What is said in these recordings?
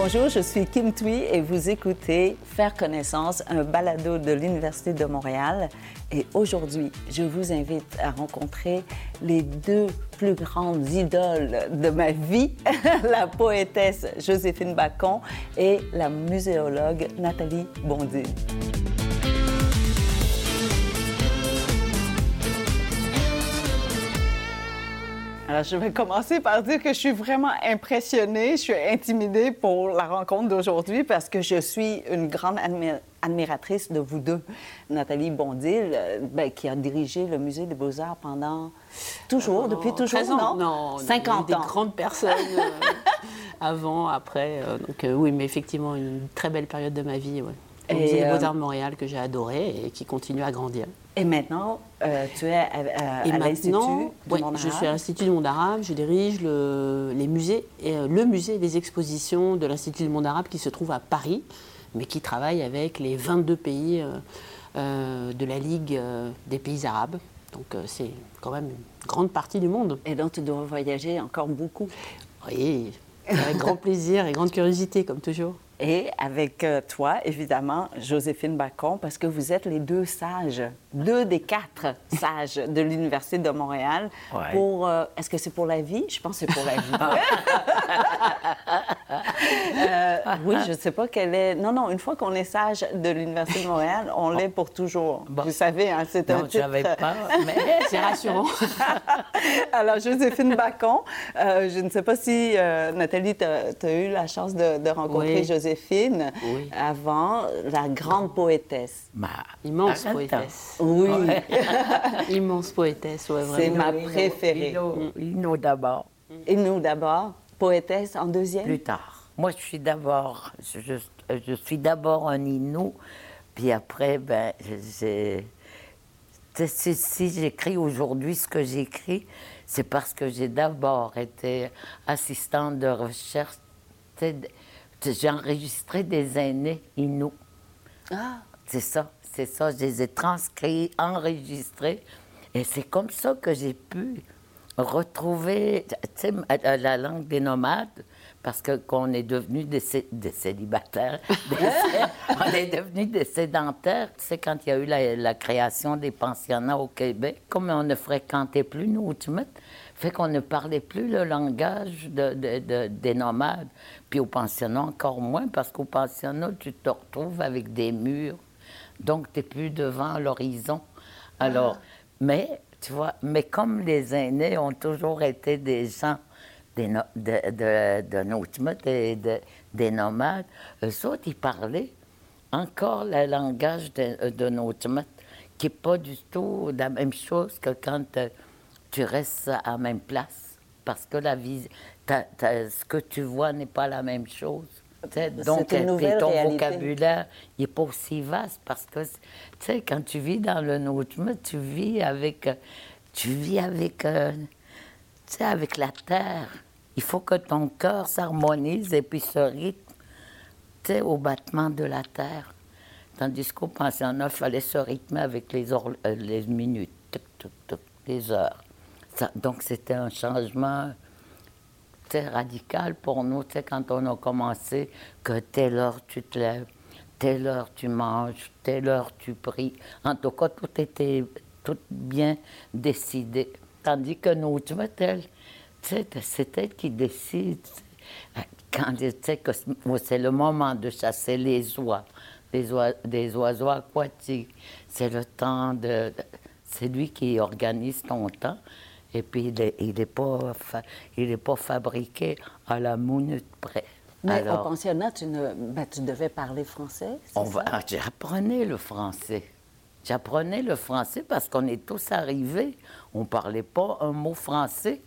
Bonjour, je suis Kim Thuy et vous écoutez Faire connaissance, un balado de l'Université de Montréal. Et aujourd'hui, je vous invite à rencontrer les deux plus grandes idoles de ma vie, la poétesse Joséphine Bacon et la muséologue Nathalie Bondil. Alors, je vais commencer par dire que je suis vraiment impressionnée, je suis intimidée pour la rencontre d'aujourd'hui parce que je suis une grande admiratrice de vous deux. Nathalie Bondil, euh, ben, qui a dirigé le Musée des Beaux-Arts pendant... Toujours, Oh, depuis toujours, 13 ans. non? Non, 50 des ans. grandes personnes euh, avant, après. euh, donc euh, oui, mais effectivement, une très belle période de ma vie. Ouais. Et, Musée des euh, Beaux-Arts de Montréal que j'ai adoré et qui continue à grandir. Et maintenant, euh, tu es à, à- Et à l'Institut du ouais, monde je arabe. suis à l'Institut du monde arabe, je dirige le, les musées, et, euh, le musée des expositions de l'Institut du monde arabe qui se trouve à Paris, mais qui travaille avec les 22 pays euh, de la Ligue des pays arabes. Donc c'est quand même une grande partie du monde. Et donc, tu dois voyager encore beaucoup. Oui, avec grand plaisir et grande curiosité, comme toujours. Et avec euh, toi, évidemment, Joséphine Bacon, parce que vous êtes les deux sages, deux des quatre sages de l'Université de Montréal. Ouais. Pour, euh, est-ce que c'est pour la vie? Je pense que c'est pour la vie. Euh, oui, je ne sais pas quelle est. Non, non, une fois qu'on est sage de l'Université de Montréal, on l'est pour toujours. Bon. Vous savez, hein, c'est un Non, je titre. savais pas, mais C'est rassurant. Alors, Joséphine Bacon, euh, je ne sais pas si, Nathalie, tu as, eu la chance de, de rencontrer Oui. Joséphine Oui. avant, la grande poétesse. ma Immense Attends. poétesse. Oui, Immense poétesse, ouais, c'est ma préférée. Lino, Lino d'abord, Et nous d'abord, poétesse en deuxième? plus tard. Moi, je suis d'abord, je, je suis d'abord un Inou, puis après, ben, j'ai. si j'écris aujourd'hui ce que j'écris, c'est parce que j'ai d'abord été assistante de recherche. J'ai enregistré des aînés Inou. Ah, C'est ça, c'est ça. Je les ai transcrits, enregistrés. Et c'est comme ça que j'ai pu retrouver sais, la- la langue des nomades, parce que qu'on est devenus des, cé- des célibataires, des- on est devenus des sédentaires. Tu sais, quand il y a eu la, la création des pensionnats au Québec, comme on ne fréquentait plus nous, tu mets, fait qu'on ne parlait plus le langage de- de- de- des nomades. Puis au pensionnat, encore moins, parce qu'au pensionnat, tu te retrouves avec des murs. Donc, tu n'es plus devant l'horizon. Alors, mais, tu vois, mais comme les aînés ont toujours été des gens des no- de, de, et de- des nomades, eux autres, ils parlaient encore le langage de, de qui n'est pas du tout la même chose que quand euh, tu restes à la même place. Parce que la vie, ce que tu vois n'est pas la même chose. Donc, une ton réalité. vocabulaire, n'est pas aussi vaste parce que, tu sais, quand tu vis dans le nôtre, tu vis avec, tu vis avec, euh, tu sais, avec la terre. Il faut que ton cœur s'harmonise et puis se rythme, tu sais, au battement de la terre. Tandis qu'au pensionnat, il fallait se rythmer avec les, euh, les minutes, les heures. Donc, c'était un changement radical pour nous, quand on a commencé, que telle heure tu te lèves, telle heure tu manges, telle heure tu pries. En tout cas, tout était tout bien décidé. Tandis que nous, tu vois, c'est elle qui décide. Quand que c'est c'est le moment de chasser les oies, des, oies, des oiseaux aquatiques, c'est le temps de. C'est lui qui organise ton temps. Et puis, il n'est il est pas, il est pas fabriqué à la minute près. mais Alors, au pensionnat, tu, ne, ben, tu devais parler français, c'est on ça? va, ah, j'apprenais le français. J'apprenais le français parce qu'on est tous arrivés. On ne parlait pas un mot français.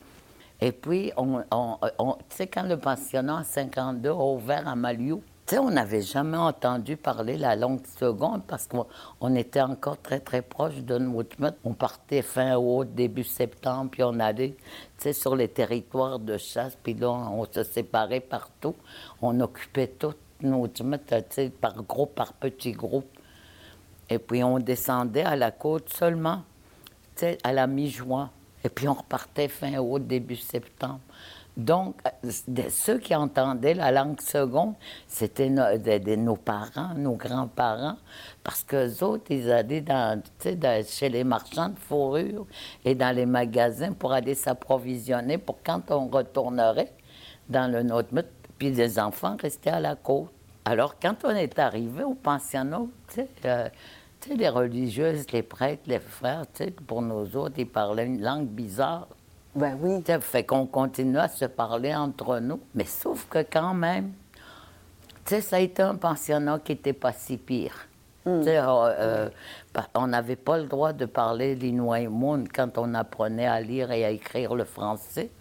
Et puis, on, on- on- tu sais, quand le pensionnat en 52 a ouvert à Maliou, on n'avait jamais entendu parler la langue seconde parce qu'on on était encore très, très proche de mode. On partait fin août, début septembre, puis on allait, sur les territoires de chasse, puis là, on se séparait partout. On occupait tout mode, tu sais, par groupe, par petits groupes. Et puis, on descendait à la côte seulement, tu à la mi-juin. Et puis, on repartait fin août, début septembre. Donc, euh, ceux qui entendaient la langue seconde, c'était nos parents, nos grands-parents, parce que autres, ils allaient chez les marchands de fourrure et dans les magasins pour aller s'approvisionner pour quand on retournerait dans le nôtre. Puis les enfants restaient à la côte. Alors, quand on est arrivé au pensionnat, euh, les religieuses, les prêtres, les frères, pour nous autres, ils parlaient une langue bizarre. Ben oui. Ça fait qu'on continue à se parler entre nous. Mais sauf que quand même, tu sais, ça a été un pensionnat qui n'était pas si pire. Hmm. Euh, euh, on n'avait pas le droit de parler l'inouïmoun quand on apprenait à lire et à écrire le français.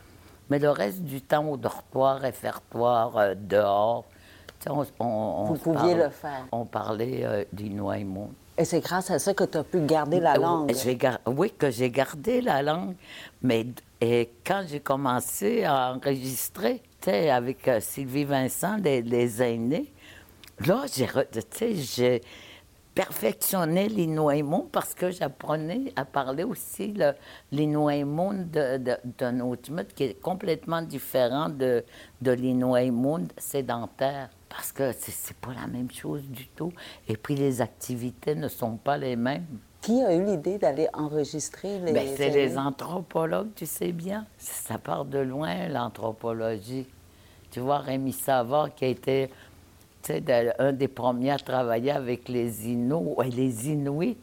Mais le reste du temps, au dortoir, réfectoire, euh, dehors, on, on, Vous pouviez le faire. On parlait euh. Et c'est grâce à ça que tu as pu garder la langue. Oui, que j'ai gardé la langue. Mais et quand j'ai commencé à enregistrer, avec euh, Sylvie Vincent, les, les aînés, là, j'ai perfectionné l'inouïmoun parce que j'apprenais à parler aussi l'inouïmoun d'un autre mode qui est complètement différent de, de sédentaire parce que c'est pas la même chose du tout. Et puis les activités ne sont pas les mêmes. Qui a eu l'idée d'aller enregistrer les... Bien, c'est les anthropologues, tu sais bien. Ça part de loin, l'anthropologie. Tu vois, Rémi Savard, qui a été un des premiers à travailler avec les Inuits, les Inuits,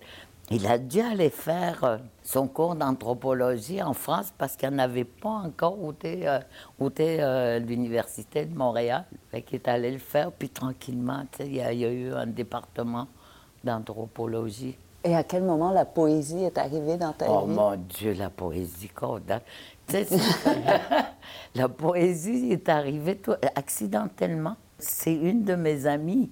il a dû aller faire euh, son cours d'anthropologie en France parce qu'il n'avait pas encore ôté, euh, euh, l'Université de Montréal. Fait qu'il est allé le faire, puis tranquillement, il y, a eu un département d'anthropologie. Et à quel moment la poésie est arrivée dans ta oh, vie? Oh mon Dieu, la poésie, la poésie est arrivée accidentellement. C'est une de mes amies,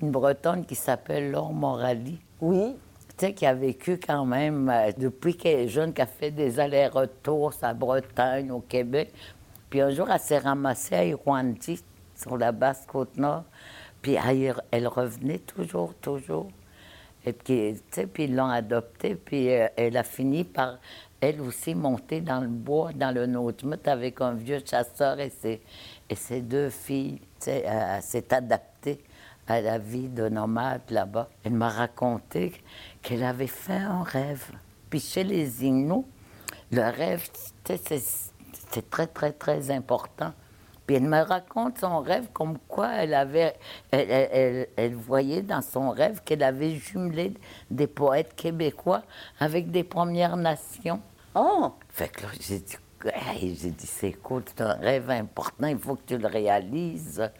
une Bretonne qui s'appelle Laure Morali. Oui qui a vécu quand même, euh, depuis qu'elle est jeune, qui a fait des allers-retours à Bretagne, au Québec. Puis un jour, elle s'est ramassée à Irwandi, sur la basse côte nord. Puis elle revenait toujours, toujours. Et puis, puis ils l'ont adoptée. Puis euh, elle a fini par, elle aussi, monter dans le bois, dans le Notmut, avec un vieux chasseur et ses, et ses deux filles. Elle s'est adaptée à la vie de nomade là-bas. Elle m'a raconté qu'elle avait fait un rêve. Puis chez les Inuits, le rêve, c'est très, très, très important. Puis elle me raconte son rêve comme quoi elle avait, elle, elle, voyait dans son rêve qu'elle avait jumelé des poètes québécois avec des Premières Nations. Oh! Fait que là, j'ai dit, j'ai dit, c'est cool, c'est un rêve important, il faut que tu le réalises.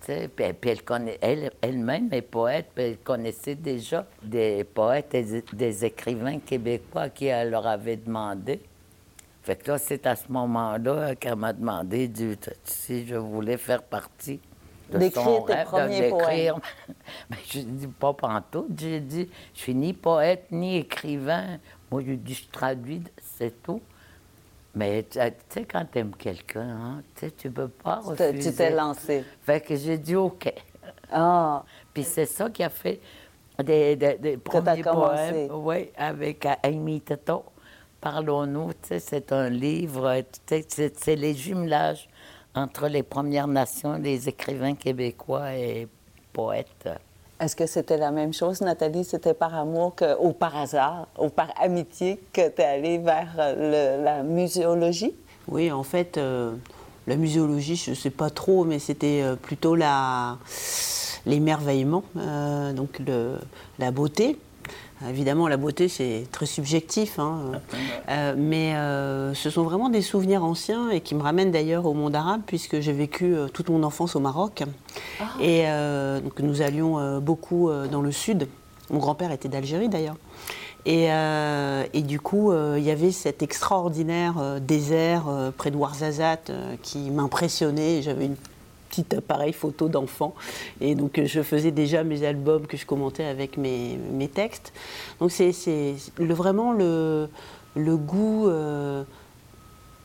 Puis, puis elle, connaît, elle, elle-même est poète, puis elle connaissait déjà des poètes et des écrivains québécois qui elle leur avait demandé. Fait que là, c'est à ce moment-là qu'elle m'a demandé si je voulais faire partie de son rêve, d'écrire. Mais je dis pas pantoute, j'ai dit, je suis ni poète ni écrivain. Moi, je dis, je traduis, c'est tout. Mais tu sais, quand tu aimes quelqu'un, hein, tu peux pas refuser. Tu t'es lancé. Fait que j'ai dit OK. Ah. Puis c'est ça qui a fait des, des, premiers poèmes. Oui, avec Amy Tato. Parlons-nous, c'est un livre, c'est les jumelages entre les Premières Nations, les écrivains québécois et poètes. Est-ce que c'était la même chose, Nathalie? C'était par amour ou par hasard, ou par amitié que tu es allée vers euh, la muséologie? Oui, en fait, euh, la muséologie, je ne sais pas trop, mais c'était euh, plutôt l'émerveillement, donc la beauté. Évidemment, la beauté, c'est très subjectif, hein. euh, mais euh, ce sont vraiment des souvenirs anciens et qui me ramènent d'ailleurs au monde arabe, puisque j'ai vécu euh, toute mon enfance au Maroc. Ah. Et donc, nous allions beaucoup dans le sud. Mon grand-père était d'Algérie d'ailleurs. Et, et, du coup, il y avait cet extraordinaire désert près de Ouarzazate qui m'impressionnait. J'avais une petit appareil photo d'enfant. Et donc, je faisais déjà mes albums que je commentais avec mes, mes textes. Donc, c'est le, vraiment le, le goût euh,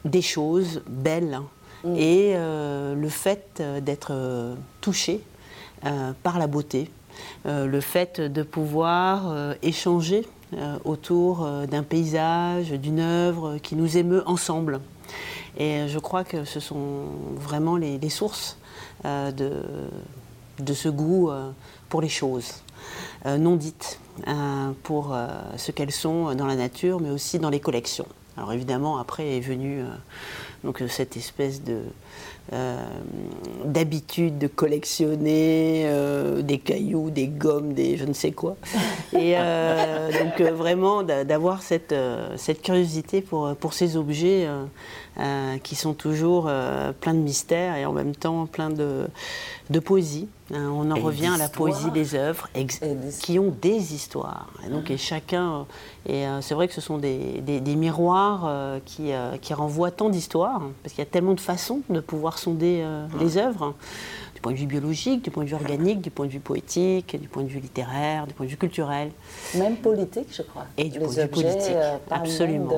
des choses belles hein. mm. et euh, le fait d'être euh, touché par la beauté, le fait de pouvoir échanger autour d'un paysage, d'une œuvre qui nous émeut ensemble. Et je crois que ce sont vraiment les, sources de, de ce goût pour les choses non dites, pour ce qu'elles sont dans la nature, mais aussi dans les collections. Alors évidemment, après est venue cette espèce de euh, d'habitude de collectionner euh, des cailloux, des gommes, des je ne sais quoi. Et euh, donc vraiment d'avoir cette, cette curiosité pour, pour ces objets qui sont toujours pleins de mystères et en même temps pleins de, de poésie. On en revient à la poésie des œuvres qui ont des histoires. Et donc et chacun, et c'est vrai que ce sont des, des, miroirs qui, qui renvoient tant d'histoires, parce qu'il y a tellement de façons de pouvoir sonder euh, les œuvres, du point de vue biologique, du point de vue organique, du point de vue poétique, du point de vue littéraire, du point de vue culturel. Même politique, je crois. Et du point de vue politique, euh, absolument.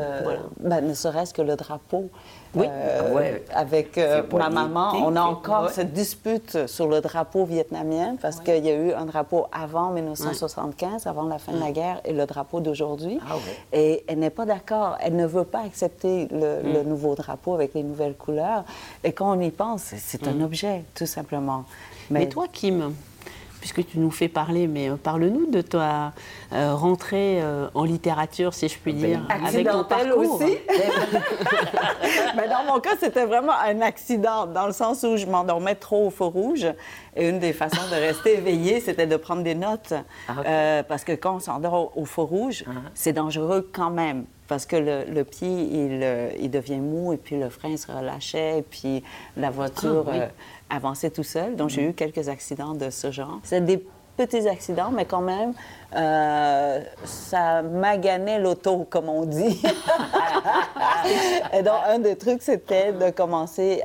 Ben, ne serait-ce que le drapeau oui. Euh, avec euh, ma maman, on a encore cette dispute sur le drapeau vietnamien parce qu'il y a eu un drapeau avant 1975, avant la fin de la guerre, et le drapeau d'aujourd'hui. Ah et elle n'est pas d'accord. Elle ne veut pas accepter le, mm. nouveau drapeau avec les nouvelles couleurs. Et quand on y pense, c'est un mm. objet, tout simplement. Mais toi, Kim, puisque tu nous fais parler, mais euh, parle-nous de toi euh, rentrée euh, en littérature, si je puis ben, dire, avec ton parcours. aussi. mais dans mon cas, c'était vraiment un accident, dans le sens où je m'endormais trop au feu rouge. Et une des façons de rester éveillé, c'était de prendre des notes. Ah, parce que quand on s'endort au, feu rouge, uh-huh. c'est dangereux quand même parce que le, pied, il, il, devient mou et puis le frein se relâchait et puis la voiture ah, avancer tout seul. Donc, j'ai eu quelques accidents de ce genre. C'est des petits accidents, mais quand même, euh, ça maganait l'auto, comme on dit. Et donc, un des trucs, c'était de commencer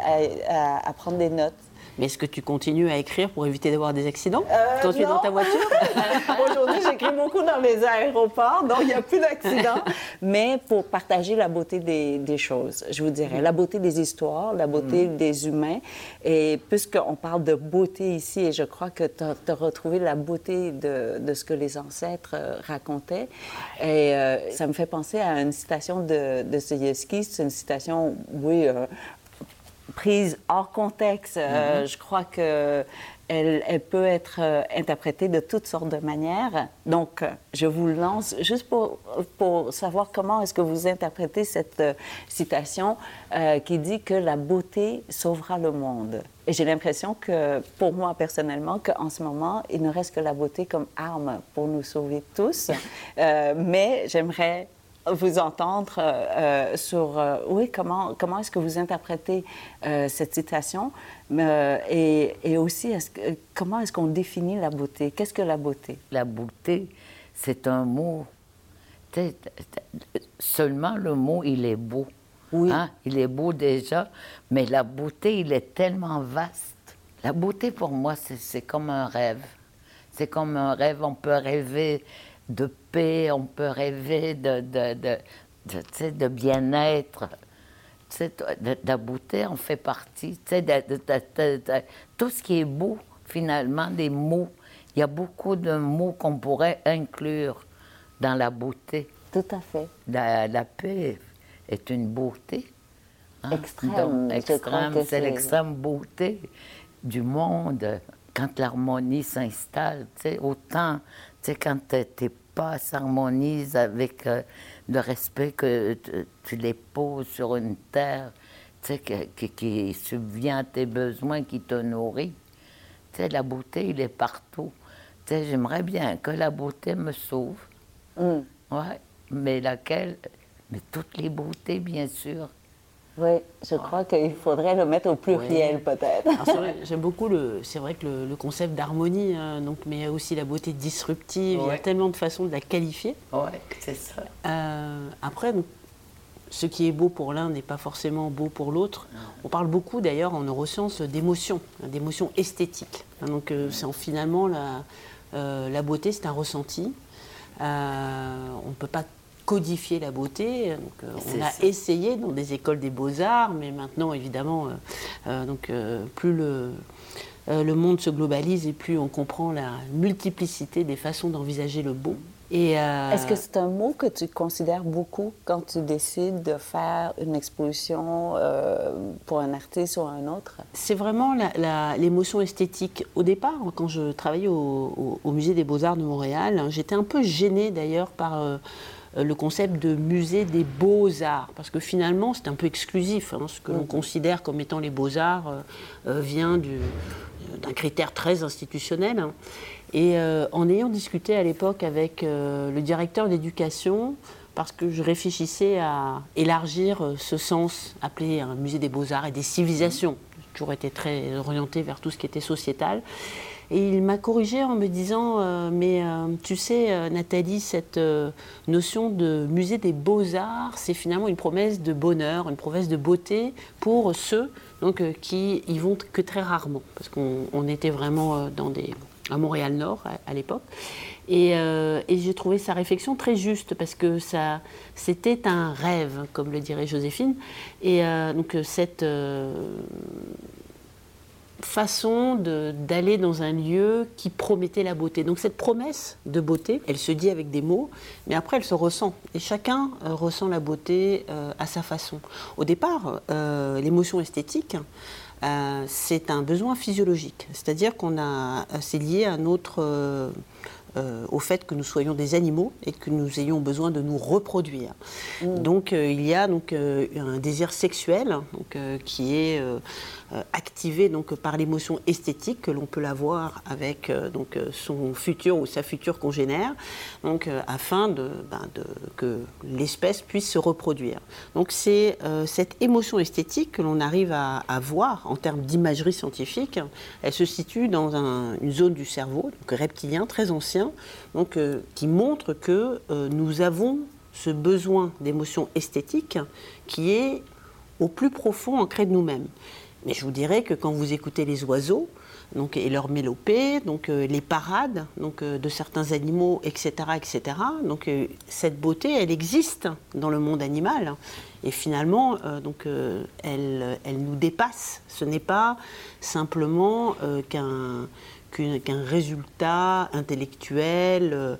à prendre des notes mais est-ce que tu continues à écrire pour éviter d'avoir des accidents euh, quand tu es dans ta voiture Aujourd'hui, j'écris beaucoup dans les aéroports, donc il n'y a plus d'accidents. Mais pour partager la beauté des, choses, je vous dirais, la beauté des histoires, la beauté mm. des humains. Et puisqu'on parle de beauté ici, et je crois que tu as, retrouvé la beauté de, de, ce que les ancêtres euh, racontaient. Et euh, ça me fait penser à une citation de, de C'est une citation, oui, prise hors contexte. Euh, mhm. je crois que elle, peut être euh, interprétée de toutes sortes de manières. Donc, je vous lance juste pour, pour savoir comment est-ce que vous interprétez cette euh, citation qui dit que la beauté sauvera le monde. Et j'ai l'impression que, pour moi personnellement, qu'en ce moment, il ne reste que la beauté comme arme pour nous sauver tous. mais j'aimerais vous entendre euh, euh, sur, euh, oui, comment, comment est-ce que vous interprétez cette citation et, et, aussi, que, comment est-ce qu'on définit la beauté? Qu'est-ce que la beauté? La beauté, c'est un mot. Seulement le mot, il est beau. Oui. Hein? Il est beau déjà, mais la beauté, il est tellement vaste. La beauté, pour moi, c'est comme un rêve. C'est comme un rêve. On peut rêver de paix, on peut rêver de, de, de, de bien-être. De, la beauté en fait partie. tout ce qui est beau, finalement, des mots. Il y a beaucoup de mots qu'on pourrait inclure dans la beauté. Tout à fait. La, paix est une beauté. Hein. Extrême. extrême c'est l'extrême beauté du monde quand l'harmonie s'installe. Autant, quand tu pas s'harmonise avec euh, le respect que tu les poses sur une terre sais, qui, subvient à tes besoins, qui te nourrit. La beauté, il est partout. J'aimerais bien que la beauté me sauve. Mm. Ouais, mais laquelle? Mais toutes les beautés, bien sûr. Oui, je crois qu'il faudrait le mettre au pluriel peut-être. J'aime beaucoup le, c'est vrai que le, concept d'harmonie, hein, donc, mais aussi la beauté disruptive. Il y a tellement de façons de la qualifier. Oui, c'est ça. Euh, après, ce qui est beau pour l'un n'est pas forcément beau pour l'autre. On parle beaucoup d'ailleurs en neurosciences d'émotions, hein, d'émotions esthétiques. Hein, donc euh, c'est finalement la, euh, la beauté, c'est un ressenti. on ne peut pas codifier la beauté. Donc, euh, on a essayé dans des écoles des beaux-arts, mais maintenant, évidemment, euh, euh, donc, plus le, le monde se globalise et plus on comprend la multiplicité des façons d'envisager le beau. Euh, Est-ce que c'est un mot que tu considères beaucoup quand tu décides de faire une exposition euh, pour un artiste ou un autre? C'est vraiment l'émotion esthétique. Au départ, quand je travaillais au, Musée des Beaux-Arts de Montréal, j'étais un peu gênée d'ailleurs par... Euh, le concept de musée des beaux-arts, parce que finalement c'est un peu exclusif. Hein, ce que l'on considère comme étant les beaux-arts vient d'un critère très institutionnel. Hein. Et euh, en ayant discuté à l'époque avec euh, le directeur d'éducation, parce que je réfléchissais à élargir euh, ce sens appelé un musée des beaux-arts et des civilisations. J'ai toujours été très orienté vers tout ce qui était sociétal. Et il m'a corrigé en me disant Mais tu sais, Nathalie, cette notion de musée des beaux-arts, c'est finalement une promesse de bonheur, une promesse de beauté pour ceux donc, qui y vont que très rarement. Parce qu'on était vraiment dans des à Montréal-Nord à, l'époque. Euh, et, j'ai trouvé sa réflexion très juste parce que ça, c'était un rêve, comme le dirait Joséphine. Et euh, donc cette euh, façon d'aller dans un lieu qui promettait la beauté. Donc cette promesse de beauté, elle se dit avec des mots, mais après elle se ressent. Et chacun ressent la beauté à sa façon. Au départ, l'émotion esthétique, euh, c'est un besoin physiologique. C'est-à-dire qu'on a, c'est lié à notre, euh, euh, au fait que nous soyons des animaux et que nous ayons besoin de nous reproduire. Mm. Donc il y a donc un désir sexuel donc, qui est euh, activé donc par l'émotion esthétique que l'on peut l'avoir avec euh, donc euh, son futur ou sa future congénère, donc afin ben, de que l'espèce puisse se reproduire. Donc c'est cette émotion esthétique que l'on arrive à, voir en termes d'imagerie scientifique. Elle se situe dans une zone du cerveau, reptilien très ancien, donc qui montre que nous avons ce besoin d'émotion esthétique qui est au plus profond ancré de nous-mêmes. Mais je vous dirais que quand vous écoutez les oiseaux, donc, et leur mélopée, donc euh, les parades donc, euh, de certains animaux, etc., etc. Donc euh, cette beauté, elle existe dans le monde animal. Et finalement, donc, elle, elle, nous dépasse. Ce n'est pas simplement qu'un qu'un résultat intellectuel,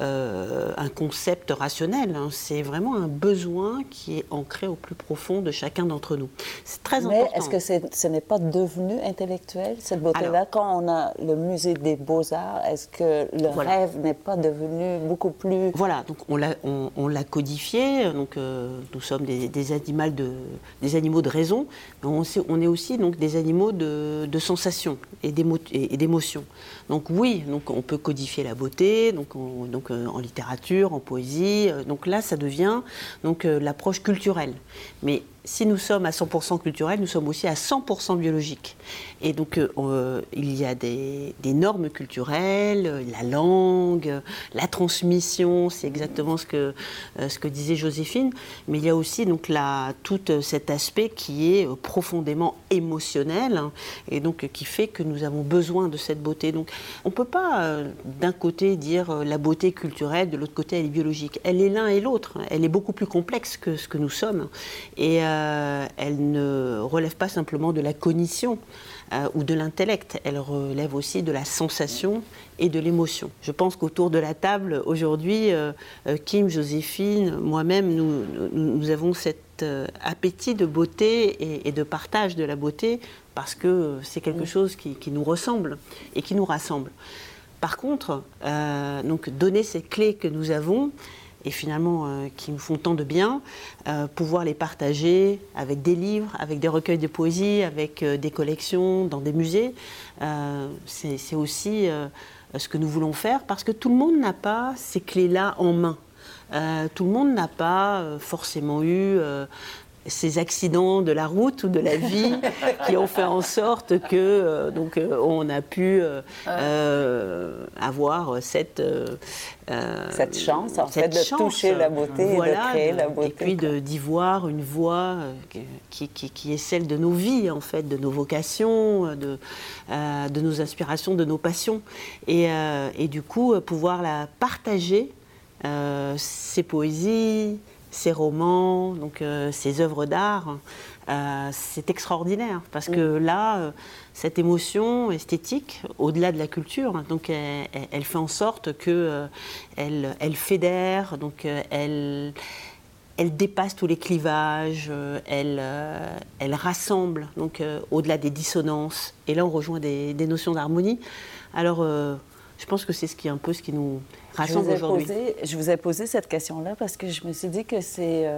euh, un concept rationnel. Hein. C'est vraiment un besoin qui est ancré au plus profond de chacun d'entre nous. C'est très Mais important. est-ce que ce n'est pas devenu intellectuel, cette beauté-là? Quand on a le musée des beaux-arts, est-ce que le rêve n'est pas devenu beaucoup plus... Voilà, donc on l'a on, codifié, donc euh, nous sommes des, des, animaux de, des animaux de raison, mais on, on est aussi donc, des animaux de, de sensations et d'émotions. Donc oui, donc on peut codifier la beauté, donc, donc euh, en littérature, en poésie. Euh, donc là, ça devient donc euh, l'approche culturelle. Mais si nous sommes à 100% culturels, nous sommes aussi à 100% biologiques. Et donc, euh, euh, il y a des, normes culturelles, la langue, la transmission, c'est exactement ce que, euh, disait Joséphine, mais il y a aussi donc la, tout cet aspect qui est profondément émotionnel hein, et donc qui fait que nous avons besoin de cette beauté. Donc, on ne peut pas d'un côté dire la beauté culturelle, de l'autre côté elle est biologique. Elle est l'un et l'autre. Elle est beaucoup plus complexe que ce que nous sommes. Euh, elle ne relève pas simplement de la cognition euh, ou de l'intellect, elle relève aussi de la sensation et de l'émotion. Je pense qu'autour de la table, aujourd'hui, euh, Kim, Joséphine, moi-même, nous, nous, avons cet appétit de beauté et, de partage de la beauté parce que c'est quelque chose qui, qui, nous ressemble et qui nous rassemble. Par contre, donc donner ces clés que nous avons, et finalement euh, qui nous font tant de bien, euh, pouvoir les partager avec des livres, avec des recueils de poésie, avec euh, des collections, dans des musées. c'est aussi ce que nous voulons faire parce que tout le monde n'a pas ces clés-là en main. tout le monde n'a pas forcément eu ces accidents de la route ou de la vie qui ont fait en sorte que euh, donc euh, on a pu euh, avoir cette cette chance en fait de toucher la beauté et de créer la beauté et puis d'y voir une voie qui, qui, qui, est celle de nos vies en fait de nos vocations de de nos inspirations de nos passions. Et, et du coup pouvoir la partager ces poésies ses romans, donc ses œuvres d'art, c'est extraordinaire parce que là, cette émotion esthétique, au-delà de la culture, donc elle, fait en sorte que elle, elle fédère, donc elle elle dépasse tous les clivages, euh, elle, euh, elle rassemble, donc euh, au-delà des dissonances. Et là, on rejoint des, notions d'harmonie. Alors, je pense que c'est ce qui est un peu ce qui nous rassemble aujourd'hui. Je vous ai posé cette question-là parce que je me suis dit que c'est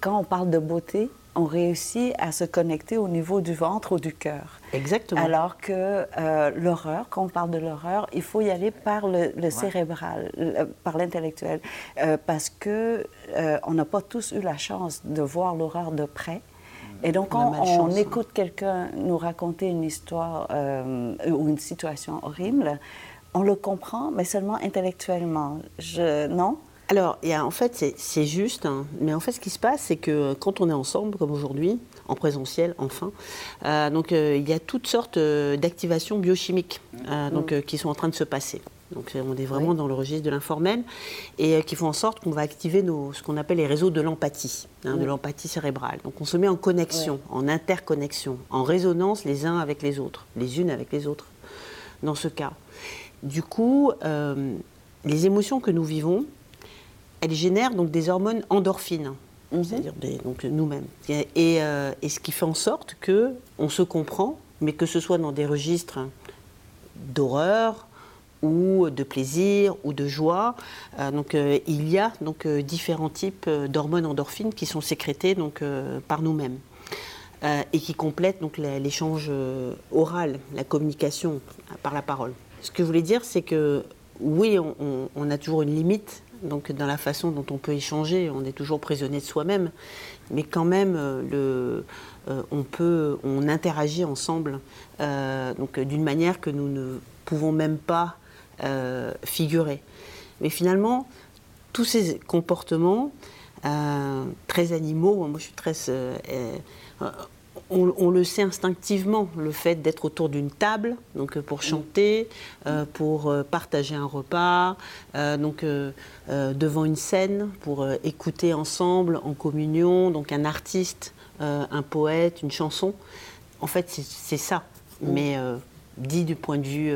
quand on parle de beauté, on réussit à se connecter au niveau du ventre ou du cœur. Exactement. Alors que euh, l'horreur, quand on parle de l'horreur, il faut y aller par le, cérébral, par l'intellectuel, euh, parce que euh, on n'a pas tous eu la chance de voir l'horreur de près. Et donc, quand on, écoute quelqu'un nous raconter une histoire ou une situation horrible, on le comprend, mais seulement intellectuellement. Je, non? Alors, y a, en fait, c'est juste, hein. mais en fait, ce qui se passe, c'est que quand on est ensemble, comme aujourd'hui, en présentiel, enfin, euh, donc euh, il y a toutes sortes euh, d'activations biochimiques donc, mm. qui sont en train de se passer. Donc, on est vraiment dans le registre de l'informel et qui font en sorte qu'on va activer nos, ce qu'on appelle les réseaux de l'empathie, hein, de l'empathie cérébrale. Donc, on se met en connexion, en interconnexion, en résonance les uns avec les autres, les unes avec les autres, dans ce cas. Du coup, les émotions que nous vivons, elle génère donc des hormones endorphines, mhm. c'est-à-dire donc nous-mêmes. Et, euh, et, ce qui fait en sorte que on se comprend, mais que ce soit dans des registres d'horreur ou de plaisir ou de joie. Euh, donc euh, il y a donc différents types d'hormones endorphines qui sont sécrétées donc par nous-mêmes. et qui complètent donc l'échange oral, la communication par la parole. Ce que je voulais dire, c'est que oui, on, a toujours une limite donc dans la façon dont on peut échanger, on est toujours prisonnier de soi-même, mais quand même, euh, euh, on peut, on interagit ensemble, euh, donc d'une manière que nous ne pouvons même pas figurer. Mais finalement, tous ces comportements très animaux, moi je suis très on, le sait instinctivement, le fait d'être autour d'une table, donc euh, pour chanter, euh, pour euh, partager un repas, donc devant une scène, pour écouter ensemble en communion, donc un artiste, un poète, une chanson. En fait, c'est ça, mais dit du point de vue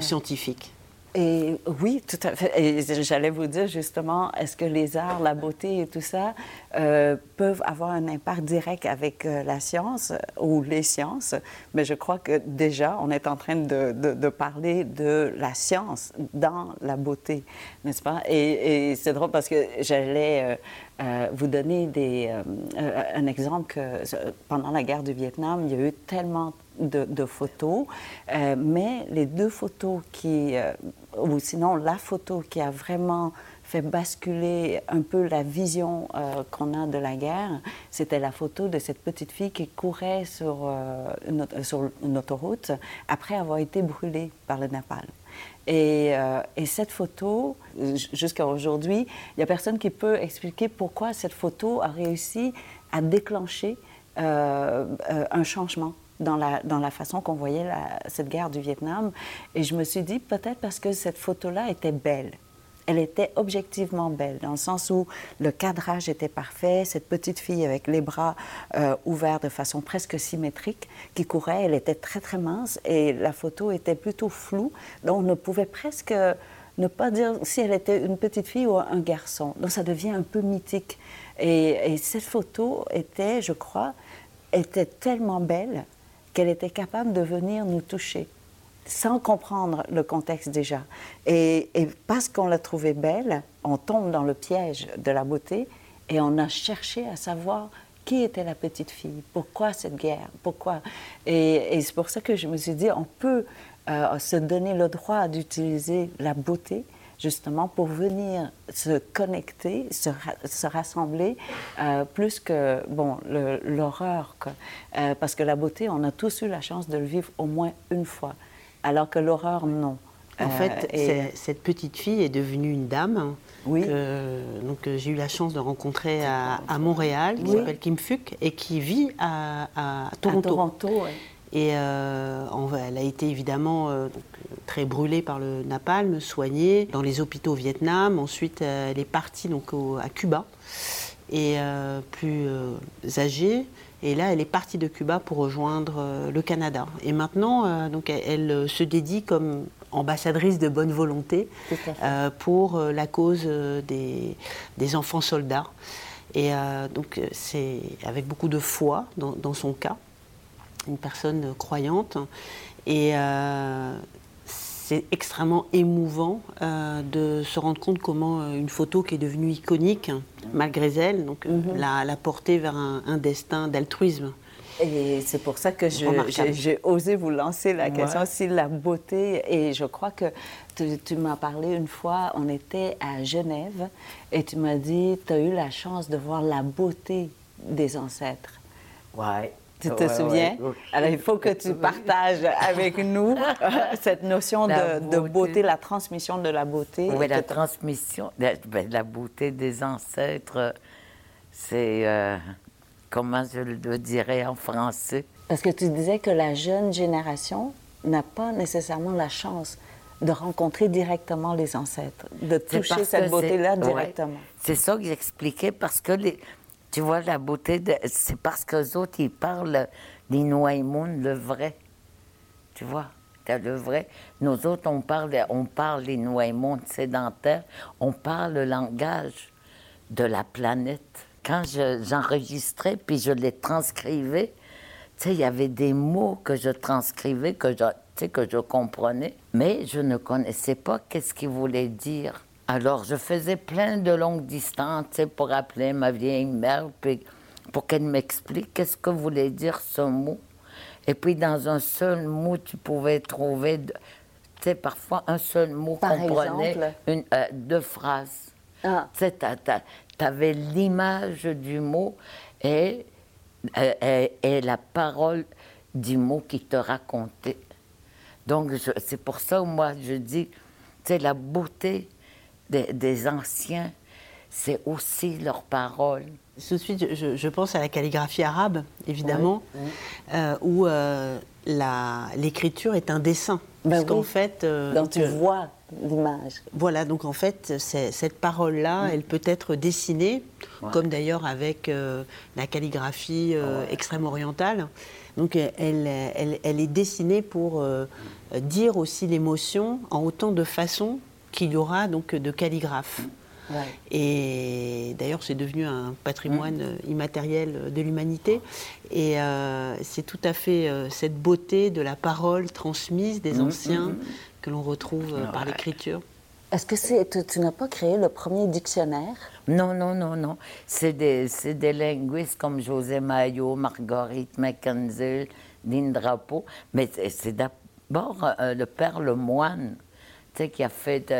scientifique. Et oui, tout à fait. J'allais vous dire justement, est-ce que les arts, la beauté et tout ça euh, peuvent avoir un impact direct avec euh, la science ou les sciences? Mais je crois que déjà, on est en train de, parler de la science dans la beauté, n'est-ce pas? Et, c'est drôle parce que j'allais euh, vous donner un exemple que pendant la guerre du Vietnam, il y a eu tellement de, photos, euh, mais les deux photos qui, euh, ou sinon la photo qui a vraiment fait basculer un peu la vision euh, qu'on a de la guerre, c'était la photo de cette petite fille qui courait sur, une, sur autoroute après avoir été brûlée par le napalm. Et, et, cette photo, jusqu'à aujourd'hui, il n'y a personne qui peut expliquer pourquoi cette photo a réussi à déclencher un changement dans la, façon qu'on voyait cette guerre du Vietnam. Et je me suis dit, peut-être parce que cette photo-là était belle. Elle était objectivement belle, dans le sens où le cadrage était parfait, cette petite fille avec les bras euh, ouverts de façon presque symétrique qui courait, elle était très très mince et la photo était plutôt floue, donc on ne pouvait presque ne pas dire si elle était une petite fille ou un garçon. Donc ça devient un peu mythique. Et, et cette photo était, je crois, était tellement belle qu'elle était capable de venir nous toucher sans comprendre le contexte déjà. Et, parce qu'on l'a trouvée belle, on tombe dans le piège de la beauté et on a cherché à savoir qui était la petite fille, pourquoi cette guerre, pourquoi. Et, c'est pour ça que je me suis dit, on peut euh, se donner le droit d'utiliser la beauté justement pour venir se connecter, se, rassembler, euh, plus que bon l'horreur. Euh, parce que la beauté, on a tous eu la chance de le vivre au moins une fois, alors que l'horreur, non. En fait, euh, cette petite fille est devenue une dame. Oui. donc j'ai eu la chance de rencontrer à, Montréal, qui s'appelle Kim Fuck et qui vit à, Toronto. À Toronto Et elle a été évidemment très brûlée par le napalm, soignée dans les hôpitaux au Vietnam. Ensuite, elle est partie donc, à Cuba et plus âgée. Et là, elle est partie de Cuba pour rejoindre euh, le Canada. Et maintenant, euh, donc, elle, euh, se dédie comme ambassadrice de bonne volonté pour la cause des, enfants soldats. Et donc, c'est avec beaucoup de foi dans, son cas, une personne croyante. Et c'est extrêmement émouvant de se rendre compte comment une photo qui est devenue iconique malgré elle, donc mhm. la, porter vers un, destin d'altruisme. Et c'est pour ça que j'ai osé vous lancer la question si la beauté, et je crois que tu, m'as parlé une fois, on était à Genève, et tu m'as dit, tu as eu la chance de voir la beauté des ancêtres. Ouais. Tu te souviens? Alors, il faut que tu partages avec nous cette notion de, beauté. la transmission de la beauté. Oui, la transmission, ben, la, beauté des ancêtres, c'est, euh, comment je le dirais en français? Parce que tu disais que la jeune génération n'a pas nécessairement la chance de rencontrer directement les ancêtres, de toucher cette beauté-là directement. C'est ça que j'expliquais parce que les, tu vois, la beauté, c'est parce qu'eux autres, ils parlent l'Inouaïmoun, le vrai. Tu vois, as le vrai. Nous autres, on parle, on parle l'Inouaïmoun sédentaire, on parle le langage de la planète. Quand j'enregistrais, puis je les transcrivais, tu sais, il y avait des mots que je transcrivais, que je, que je comprenais, mais je ne connaissais pas qu'est-ce qu'ils voulaient dire. Alors, je faisais plein de longues distances pour appeler ma vieille mère, puis pour qu'elle m'explique qu'est-ce que voulait dire ce mot. Et puis, dans un seul mot, tu pouvais trouver, tu sais, parfois un seul mot comprenait une, euh, deux phrases. Ah. Tu avais l'image du mot et, euh, et, la parole du mot qui te racontait. Donc, c'est pour ça, moi, je dis, tu sais, la beauté des, anciens, c'est aussi leurs paroles. Tout de suite, je, pense à la calligraphie arabe, évidemment, euh, où euh, l'écriture est un dessin. Ben parce qu'en fait. Euh, tu vois l'image. Voilà, donc en fait, cette parole-là, elle peut être dessinée, comme d'ailleurs avec la calligraphie extrême orientale. Donc elle, elle, elle, est dessinée pour dire aussi l'émotion en autant de façons qu'il y aura donc de calligraphes. Et d'ailleurs, c'est devenu un patrimoine mm. immatériel de l'humanité. Et euh, c'est tout à fait euh, cette beauté de la parole transmise des mm, anciens mm, que l'on retrouve euh, par l'écriture. Est-ce que tu, n'as pas créé le premier dictionnaire? Non, non, non, non. C'est des, des, linguistes comme José Maillot, Marguerite Mackenzie, Lindrapo. Mais c'est d'abord le père Lemoine qui a fait,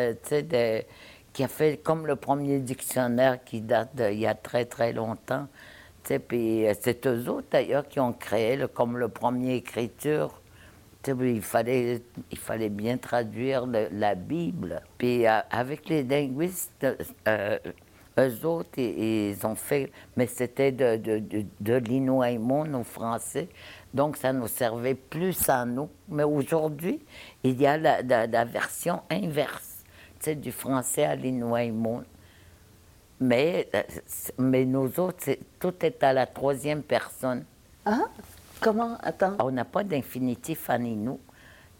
qui a fait comme le premier dictionnaire qui date d'il y a très très longtemps. Puis euh, c'est eux autres d'ailleurs qui ont créé comme le premier écriture. Il fallait, il fallait bien traduire la Bible. Puis euh, avec les linguistes, euh, eux autres, ils, ont fait, mais c'était de, de, de, de au français. Donc, ça nous servait plus à nous. Mais aujourd'hui, il y a la, version inverse, tu du français à l'inouïmoun. Mais, euh, mais nous autres, tout est à la troisième personne. Ah, comment? Attends. On n'a pas d'infinitif à nous.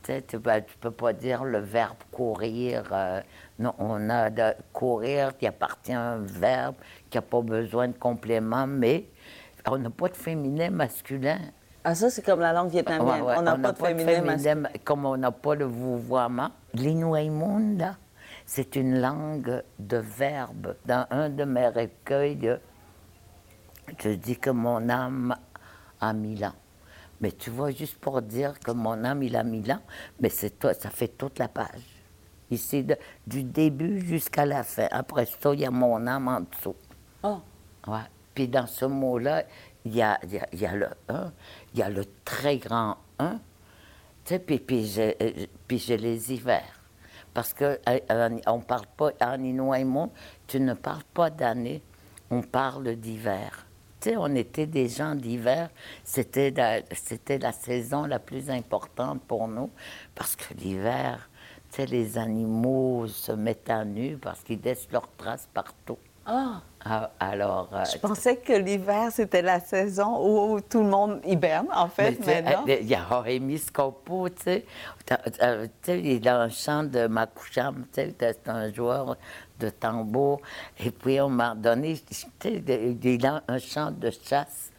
Tu ne peux pas dire le verbe courir. Euh, non, on a de courir qui appartient à un verbe, qui n'a pas besoin de complément, mais on n'a pas de féminin masculin. Ah, ça, c'est comme la langue vietnamienne. on n'a pas, de féminin, Comme on n'a pas le vouvoiement. L'inouïmoun, là, c'est une langue de verbe. Dans un de mes recueils, je dis que mon âme a mille ans. Mais tu vois, juste pour dire que mon âme, il a mille ans, mais c'est ça fait toute la page. Ici, du début jusqu'à la fin. Après ça, il y a mon âme en dessous. Oh. Ouais. Puis dans ce mot-là, il y a, y a le 1, il y a le très grand 1, tu sais, puis, puis j'ai les hivers. Parce qu'on euh, euh, parle pas, en tu ne parles pas d'année, on parle d'hiver. tu sais, on était des gens d'hiver. C'était la, la saison la plus importante pour nous parce que l'hiver, tu sais, les animaux se mettent à nu parce qu'ils laissent leurs traces partout. Ah, Ah, Alors, euh, je pensais que l'hiver, c'était la saison où tout le monde hiberne, en Mais fait, tu sais, maintenant. euh, Il y a Rémi Scopo, tu sais. Euh, tu sais, il a un chant de Makoucham, tu sais, c'est un joueur de tambour. Et puis, un moment donné, tu sais, il a un chant de chasse,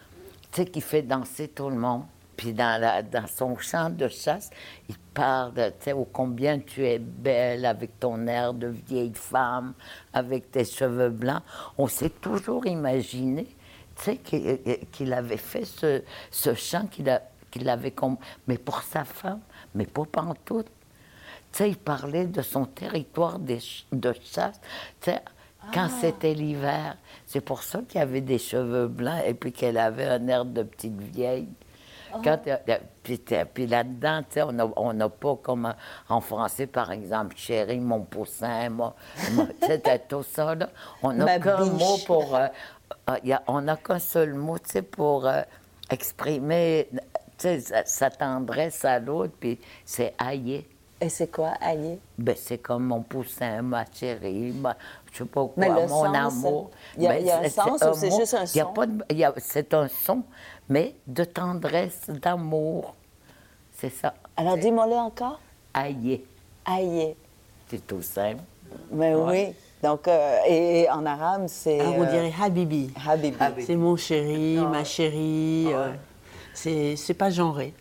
tu sais, qui fait danser tout le monde. Puis dans, la- dans son chant de chasse, il parle, de, tu sais, ô combien tu es belle avec ton air de vieille femme, avec tes cheveux blancs. On s'est toujours imaginé, tu sais, qu'il avait fait ce, ce chant, qu'il avait mais pour sa femme, mais pas pantoute. Tu sais, il parlait de son territoire de chasse. Tu sais, quand c'était l'hiver, c'est pour ça qu'il avait des cheveux blancs et puis qu'elle avait un air de petite vieille. Quand, euh, puis, là-dedans, on n'a on pas comme en français, par exemple, chérie, mon poussin, moi, moi, tu sais, t'as tout ça, là. On n'a qu'un mot pour... euh, euh, y a- on n'a qu'un seul mot, tu sais, pour euh, exprimer, sa, sa tendresse à l'autre, puis c'est hailler. Et c'est quoi, aïe? Ben, c'est comme mon poussin, ma chérie, ma, je sais pas quoi, mon sens, amour. il y a- Ben, il y a un sens ou c'est juste un Il y a son? C'est un son, mais de tendresse, d'amour. C'est ça. Alors, dis-moi-le encore. Aïe, Aïe. c'est tout simple. Mais Ouais. oui. Donc, euh, et, et en arabe, c'est. On euh, dirait Habibi. Habibi. Habibi. C'est mon chéri, ma chérie. euh, c'est c'est pas genré.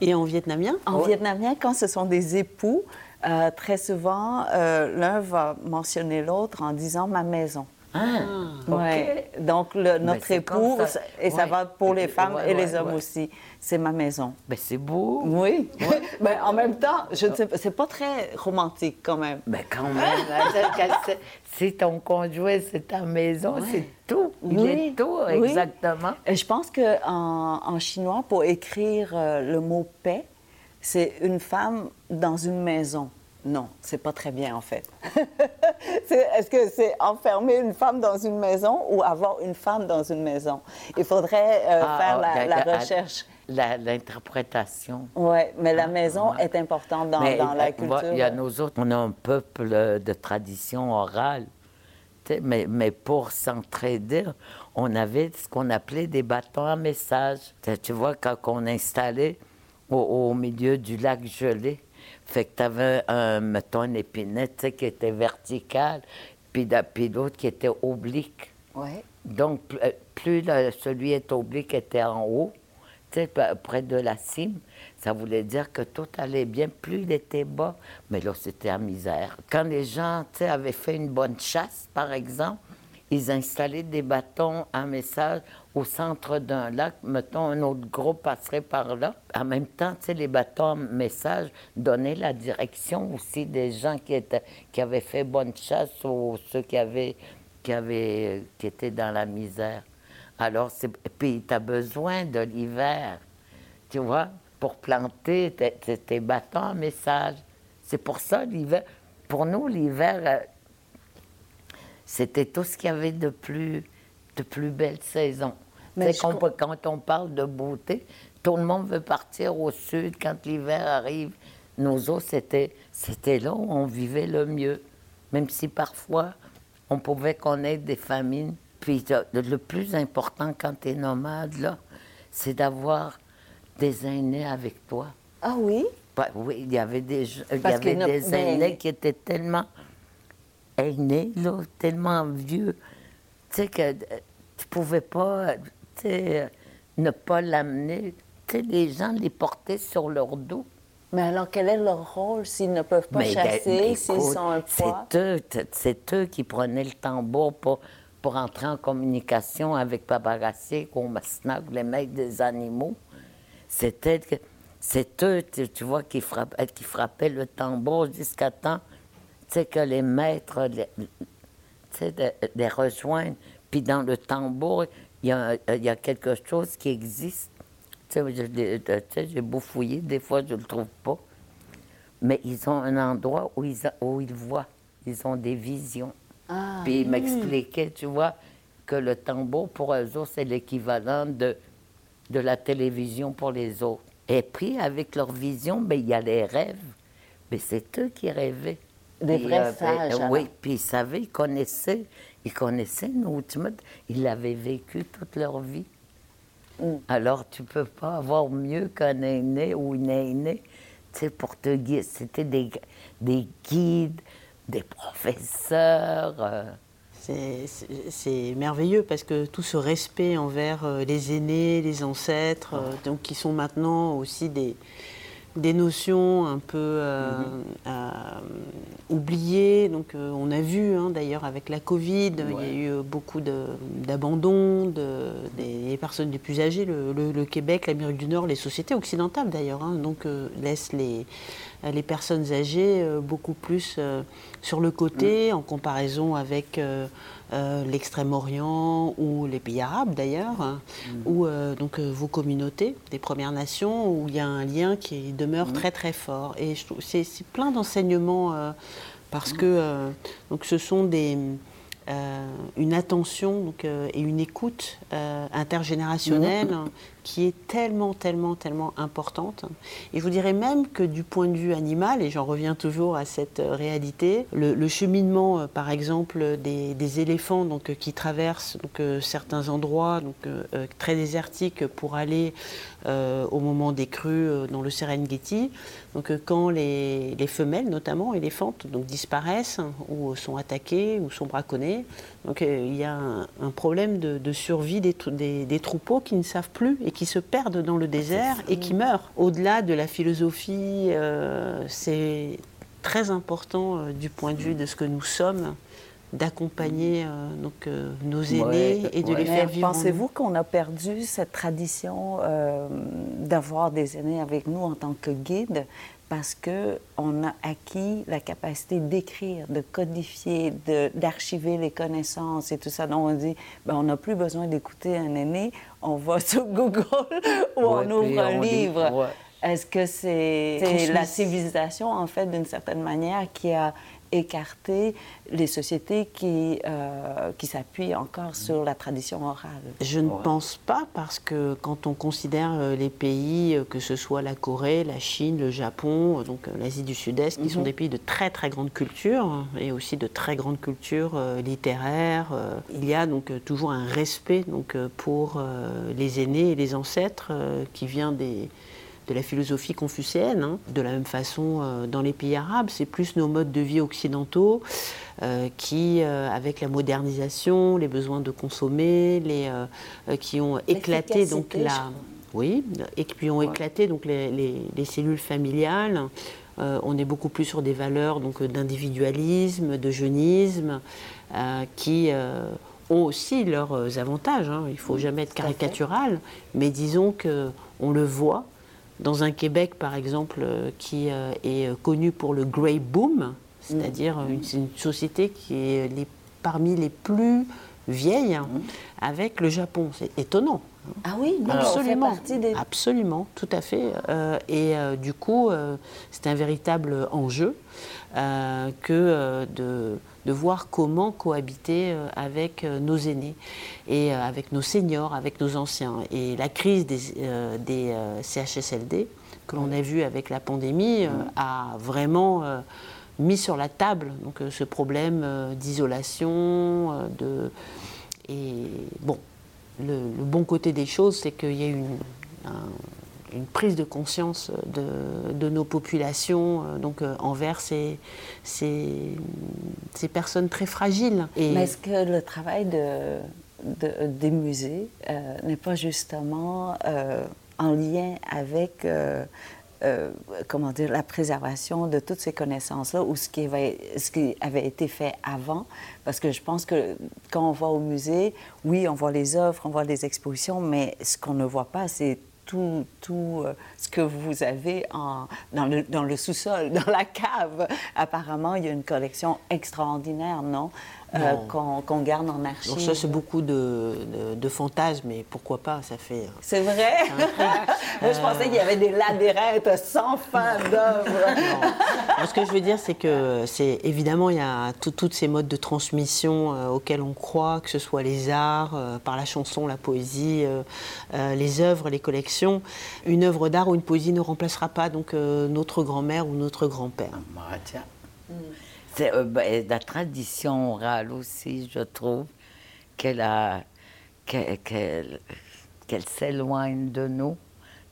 Et en vietnamien? En vietnamien, quand ce sont des époux, euh, très souvent, euh, l'un va mentionner l'autre en disant ma maison. Ah, OK. Ouais. Donc, le- notre époux, ça. et ça Ouais. va pour les femmes Ouais, et les hommes aussi, c'est ma maison. Ben, c'est beau. Oui. Mais en même temps, je ne sais pas, c'est pas très romantique quand même. Ben, quand même. hein, c'est- ton conjoint, c'est ta maison, c'est tout. Il Oui, est tout, oui. exactement. Et je pense qu'en en chinois, pour écrire euh, le mot paix, c'est une femme dans une maison. Non, c'est pas très bien en fait. Est-ce que c'est enfermer une femme dans une maison ou avoir une femme dans une maison? Il faudrait euh, Ah, faire ah, la, la- la la- recherche. L'interprétation. Oui, mais la maison est importante dans, Mais, dans la on culture. Il y a nous autres, on a un peuple euh, de tradition orale. Mais, mais pour s'entraider, on avait ce qu'on appelait des bâtons à message. Tu- Tu vois, quand on installait au, au milieu du lac gelé, fait que tu avais un, mettons, une épinette qui était verticale, puis da- puis l'autre qui était oblique. Ouais. Donc, euh, plus le- celui est oblique était en haut, tu sais, p- près de la cime, ça voulait dire que tout allait bien. Plus il était bas, mais là, c'était la misère. Quand les gens, tu sais, avaient fait une bonne chasse, par exemple, ils installaient des bâtons à message au centre d'un lac. Mettons, un autre groupe passerait par là. En même temps, les bâtons à message donnaient la direction aussi des gens qui, étaient, qui avaient fait bonne chasse ou ceux qui avaient qui, avaient, qui étaient dans la misère. Alors, puis tu as besoin de l'hiver, tu vois, pour planter tes, tes- tes bâtons à message. C'est pour ça l'hiver. Pour nous, l'hiver, euh, c'était tout ce qu'il y avait de plus, de plus belle saison. Mais com- quand on parle de beauté, tout le monde veut partir au sud quand l'hiver arrive. Nous autres, c'était, c'était là où on vivait le mieux. Même si parfois, on pouvait connaître des famines. Puis le le plus important quand tu es nomade, là, c'est d'avoir des aînés avec toi. Ah oui? Bah, oui, il y avait des, y avait des aînés qui étaient tellement aînés, là, tellement vieux, tu sais, que euh, tu pouvais pas, tu sais, euh, ne pas l'amener. Tu sais, les gens les portaient sur leur dos. Mais alors, quel est leur rôle s'ils ne peuvent pas Mais, chasser, ben, s'ils sont un poids? C'est eux, t- c'est eux qui prenaient le tambour pour, pour entrer en communication avec Paparazzi ou Masnak, les maîtres des animaux. C'était c'est eux, tu, tu vois, qui frappaient, qui frappaient le tambour jusqu'à temps sais, que les maîtres les, rejoignent. Puis dans le tambour, il y a, il y a quelque chose qui existe. J'ai beau fouiller, des fois je ne le trouve pas. Mais ils ont un endroit où ils, où ils voient. Ils ont des visions. Ah. Puis ils m'expliquaient, tu vois, que le tambour, pour eux autres, c'est l'équivalent de, de la télévision pour les autres. Et puis, avec leur vision, ben, il y a les rêves. Mais c'est eux qui rêvaient. Des vrais euh, sages, oui, alors. puis ils savaient, ils connaissaient, ils connaissaient Noutmut, ils l'avaient vécu toute leur vie. Mm. Alors, tu peux pas avoir mieux qu'un aîné ou une aînée, tu sais, pour te guider. C'était des, des guides, des professeurs. euh, C'est- merveilleux parce que tout ce respect envers euh, les aînés, les ancêtres, euh, donc qui sont maintenant aussi des, des notions un peu euh, euh, oubliées. Donc euh, on a vu hein, d'ailleurs avec la Covid, il y a eu beaucoup d'abandon de, des personnes les plus âgées. Le, le- le Québec, l'Amérique du Nord, les sociétés occidentales d'ailleurs, hein, donc laissent les, les personnes âgées beaucoup plus sur le côté en comparaison avec euh, l'Extrême-Orient ou les pays arabes d'ailleurs, hein, ou euh, donc euh, vos communautés des Premières Nations où il y a un lien qui demeure très très fort. Et je trouve c'est plein d'enseignements parce que donc ce sont des une attention donc, et une écoute intergénérationnelle hein, qui est tellement, tellement, tellement importante. Et je vous dirais même que du point de vue animal, et j'en reviens toujours à cette euh, réalité, le, cheminement, euh, par exemple, des, éléphants donc, euh, qui traversent donc, certains endroits donc, très désertiques pour aller au moment des crues dans le Serengeti, donc quand les, les femelles, notamment éléphantes, donc disparaissent hein, ou sont attaquées ou sont braconnées, donc il y a un, problème de, survie des troupeaux qui ne savent plus et qui se perdent dans le désert et qui meurent. Au-delà de la philosophie, euh, c'est très important euh, du point de vue de ce que nous sommes d'accompagner euh, donc, euh, nos aînés Ouais, et de ouais. les faire vivre. Pensez-vous qu'on a perdu cette tradition euh, d'avoir des aînés avec nous en tant que guide? Parce que on a acquis la capacité d'écrire, de codifier, d'archiver les connaissances et tout ça. Donc on dit, ben, on n'a plus besoin d'écouter un aîné, on va sur Google ou Ouais, on ouvre un on livre. ouais. Est-ce que c'est la civilisation, en fait, d'une certaine manière, qui a écarté les sociétés qui, euh, qui s'appuient encore sur la tradition orale? Je ne pense pas parce que quand on considère euh, les pays, euh, que ce soit la Corée, la Chine, le Japon, donc l'Asie du Sud-Est, qui sont des pays de très très grande culture hein, et aussi de très grande culture littéraire, il y a donc toujours un respect donc, pour les aînés et les ancêtres qui vient des, de la philosophie confucéenne. hein. De la même façon, euh, dans les pays arabes, c'est plus nos modes de vie occidentaux euh, qui, euh, avec la modernisation, les besoins de consommer, les, qui ont éclaté donc la, oui, et qui ont éclaté donc les, les- les cellules familiales. On est beaucoup plus sur des valeurs donc d'individualisme, de jeunisme, qui ont aussi leurs avantages. hein. Il ne faut jamais être caricatural, mais disons que on le voit dans un Québec, par exemple, euh, qui euh, est euh, connu pour le Grey Boom, c'est-à-dire une, c'est une société qui est les- parmi les plus vieilles hein, avec le Japon. C'est étonnant. Ah oui, nous, Absolument, on fait partie des... absolument, tout à fait. Euh, et euh, du coup, euh, c'est un véritable enjeu que de, de voir comment cohabiter avec nos aînés et avec nos seniors, avec nos anciens. Et la crise des, des CHSLD que l'on a vu avec la pandémie a vraiment mis sur la table donc, euh, ce problème euh, d'isolation, euh, de et bon, le, bon côté des choses, c'est qu'il y a une, un- une prise de conscience de, de nos populations donc, envers ces, ces, ces personnes très fragiles. Mais est-ce que le travail de, de- des musées n'est pas justement en lien avec, euh, comment dire, la préservation de toutes ces connaissances-là ou ce qui, avait, été fait avant? Parce que je pense que quand on va au musée, oui, on voit les œuvres, on voit les expositions, mais ce qu'on ne voit pas, c'est tout, tout euh, ce que vous avez en, dans le, dans le sous-sol, dans la cave. Apparemment, il y a une collection extraordinaire, non? Euh, qu'on garde en archive. Donc ça, c'est beaucoup de, de, fantasmes, mais pourquoi pas, ça fait... Euh, c'est vrai? Moi, je pensais qu'il y avait des labyrinthes sans fin d'œuvres. Ce que je veux dire, c'est que c'est évidemment, il y a toutes ces modes de transmission euh, auxquels on croit, que ce soit les arts, par la chanson, la poésie, les œuvres, les collections. Une œuvre d'art ou une poésie ne remplacera pas donc notre grand-mère ou notre grand-père. Ah, tiens. Euh, ben, la tradition orale aussi, je trouve, qu'elle a, qu'elle, s'éloigne de nous.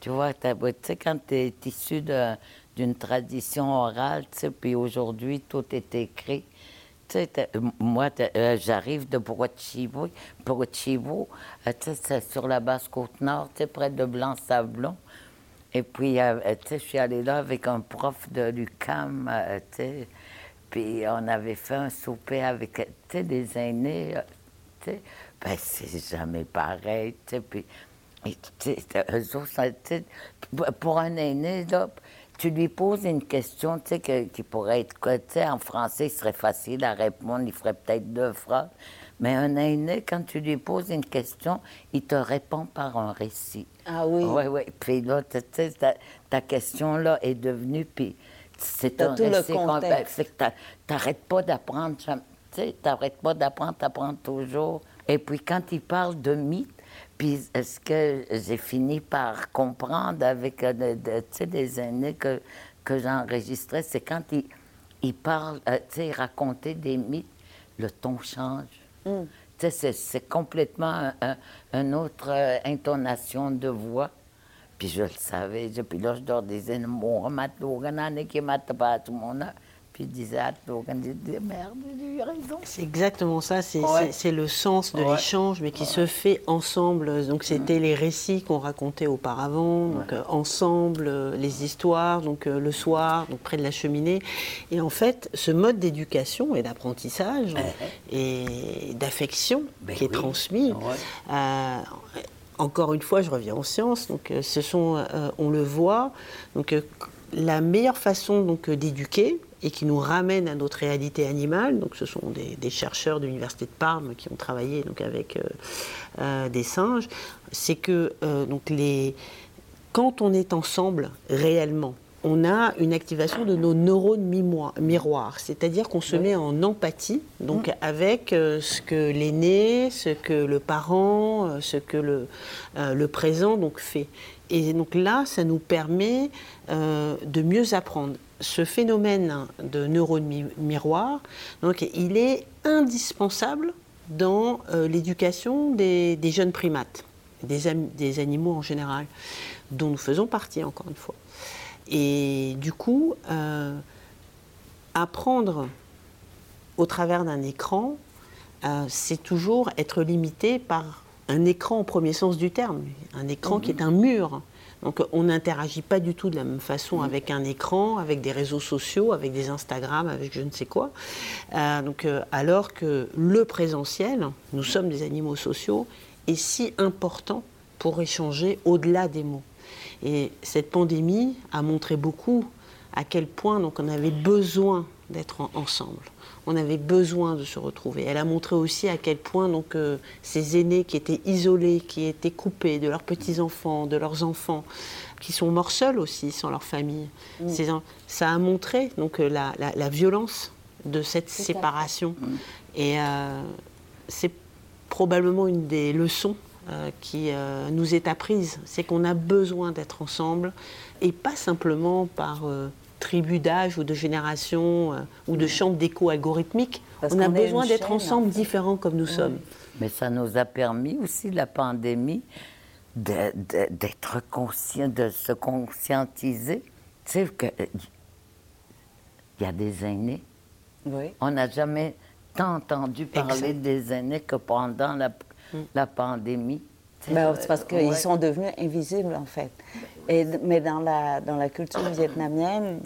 Tu vois, tu sais, quand tu es issu d'une tradition orale, tu sais, puis aujourd'hui, tout est écrit. Tu sais, moi, euh, j'arrive de Brochivo, Brochivo euh, tu sais, c'est sur la basse côte nord, tu sais, près de Blanc-Sablon. Et puis, tu sais, je suis allée là avec un prof de l'UCAM, tu sais, puis on avait fait un souper avec des aînés. Ben, c'est jamais pareil. Puis, pour un aîné, là, tu lui poses une question qui pourrait être. En français, ce serait facile à répondre, il ferait peut-être deux phrases. Mais un aîné, quand tu lui poses une question, il te répond par un récit. Ah oui? Oui, oui. Puis là, ta, ta question-là est devenue. Puis c'est un récit complexe. Tu n'arrêtes pas d'apprendre, tu n'arrêtes pas d'apprendre, tu apprends toujours. Et puis quand il parle de mythe, puis ce que j'ai fini par comprendre avec euh, des années que, que j'enregistrais, c'est quand il, il parle, euh, tu sais, racontait des mythes, le ton change. Mm. sais, C'est complètement une un autre euh, intonation de voix. Puis je le savais. Puis là, je leur disais, bon, qui m'a pas tout le monde. Puis il disait à Logan, merde, j'ai eu raison. C'est exactement ça, c'est le sens de l'échange, mais qui se fait ensemble. Donc c'était les récits qu'on racontait auparavant, donc euh, ensemble, euh, les histoires, donc euh, le soir, donc près de la cheminée. Et en fait, ce mode d'éducation et d'apprentissage et d'affection ben qui est transmis, encore une fois, je reviens en sciences. Euh, ce sont, euh, on le voit. Euh, la meilleure façon donc d'éduquer et qui nous ramène à notre réalité animale. Donc, ce sont des, chercheurs de l'université de Parme qui ont travaillé avec des singes. C'est que quand on est ensemble réellement, on a une activation de nos neurones miroirs, c'est-à-dire qu'on se met en empathie donc mm. avec euh, ce que l'aîné, ce que le parent, euh, ce que le, euh, le, présent donc fait. Et donc là, ça nous permet de mieux apprendre. Ce phénomène de neurones miroirs, donc il est indispensable dans l'éducation des, jeunes primates, des, des animaux en général, dont nous faisons partie encore une fois. Et du coup, euh, apprendre au travers d'un écran, euh, c'est toujours être limité par un écran au premier sens du terme, un écran qui est un mur. Donc on n'interagit pas du tout de la même façon avec un écran, avec des réseaux sociaux, avec des Instagram, avec je ne sais quoi. Euh, donc, alors que le présentiel, nous sommes des animaux sociaux, est si important pour échanger au-delà des mots. Et cette pandémie a montré beaucoup à quel point donc, on avait besoin d'être ensemble. On avait besoin de se retrouver. Elle a montré aussi à quel point donc, euh, ces aînés qui étaient isolés, qui étaient coupés de leurs petits-enfants, de leurs enfants, qui sont morts seuls aussi, sans leur famille, mm. ça a montré donc, euh, la, la, violence de cette séparation. Mm. Et euh, c'est probablement une des leçons euh, qui euh, nous est apprise. C'est qu'on a besoin d'être ensemble et pas simplement par euh, tribu d'âge ou de génération ou de chambre d'écho algorithmique. on a besoin d'être ensemble, différents comme nous sommes. Mais ça nous a permis aussi, la pandémie, d'être conscient, de se conscientiser. Tu sais qu'il y a des aînés. Oui. On n'a jamais tant entendu parler des aînés que pendant la la pandémie. Ben, c'est parce qu'ils sont devenus invisibles, en fait. Et, mais dans la, dans la culture vietnamienne,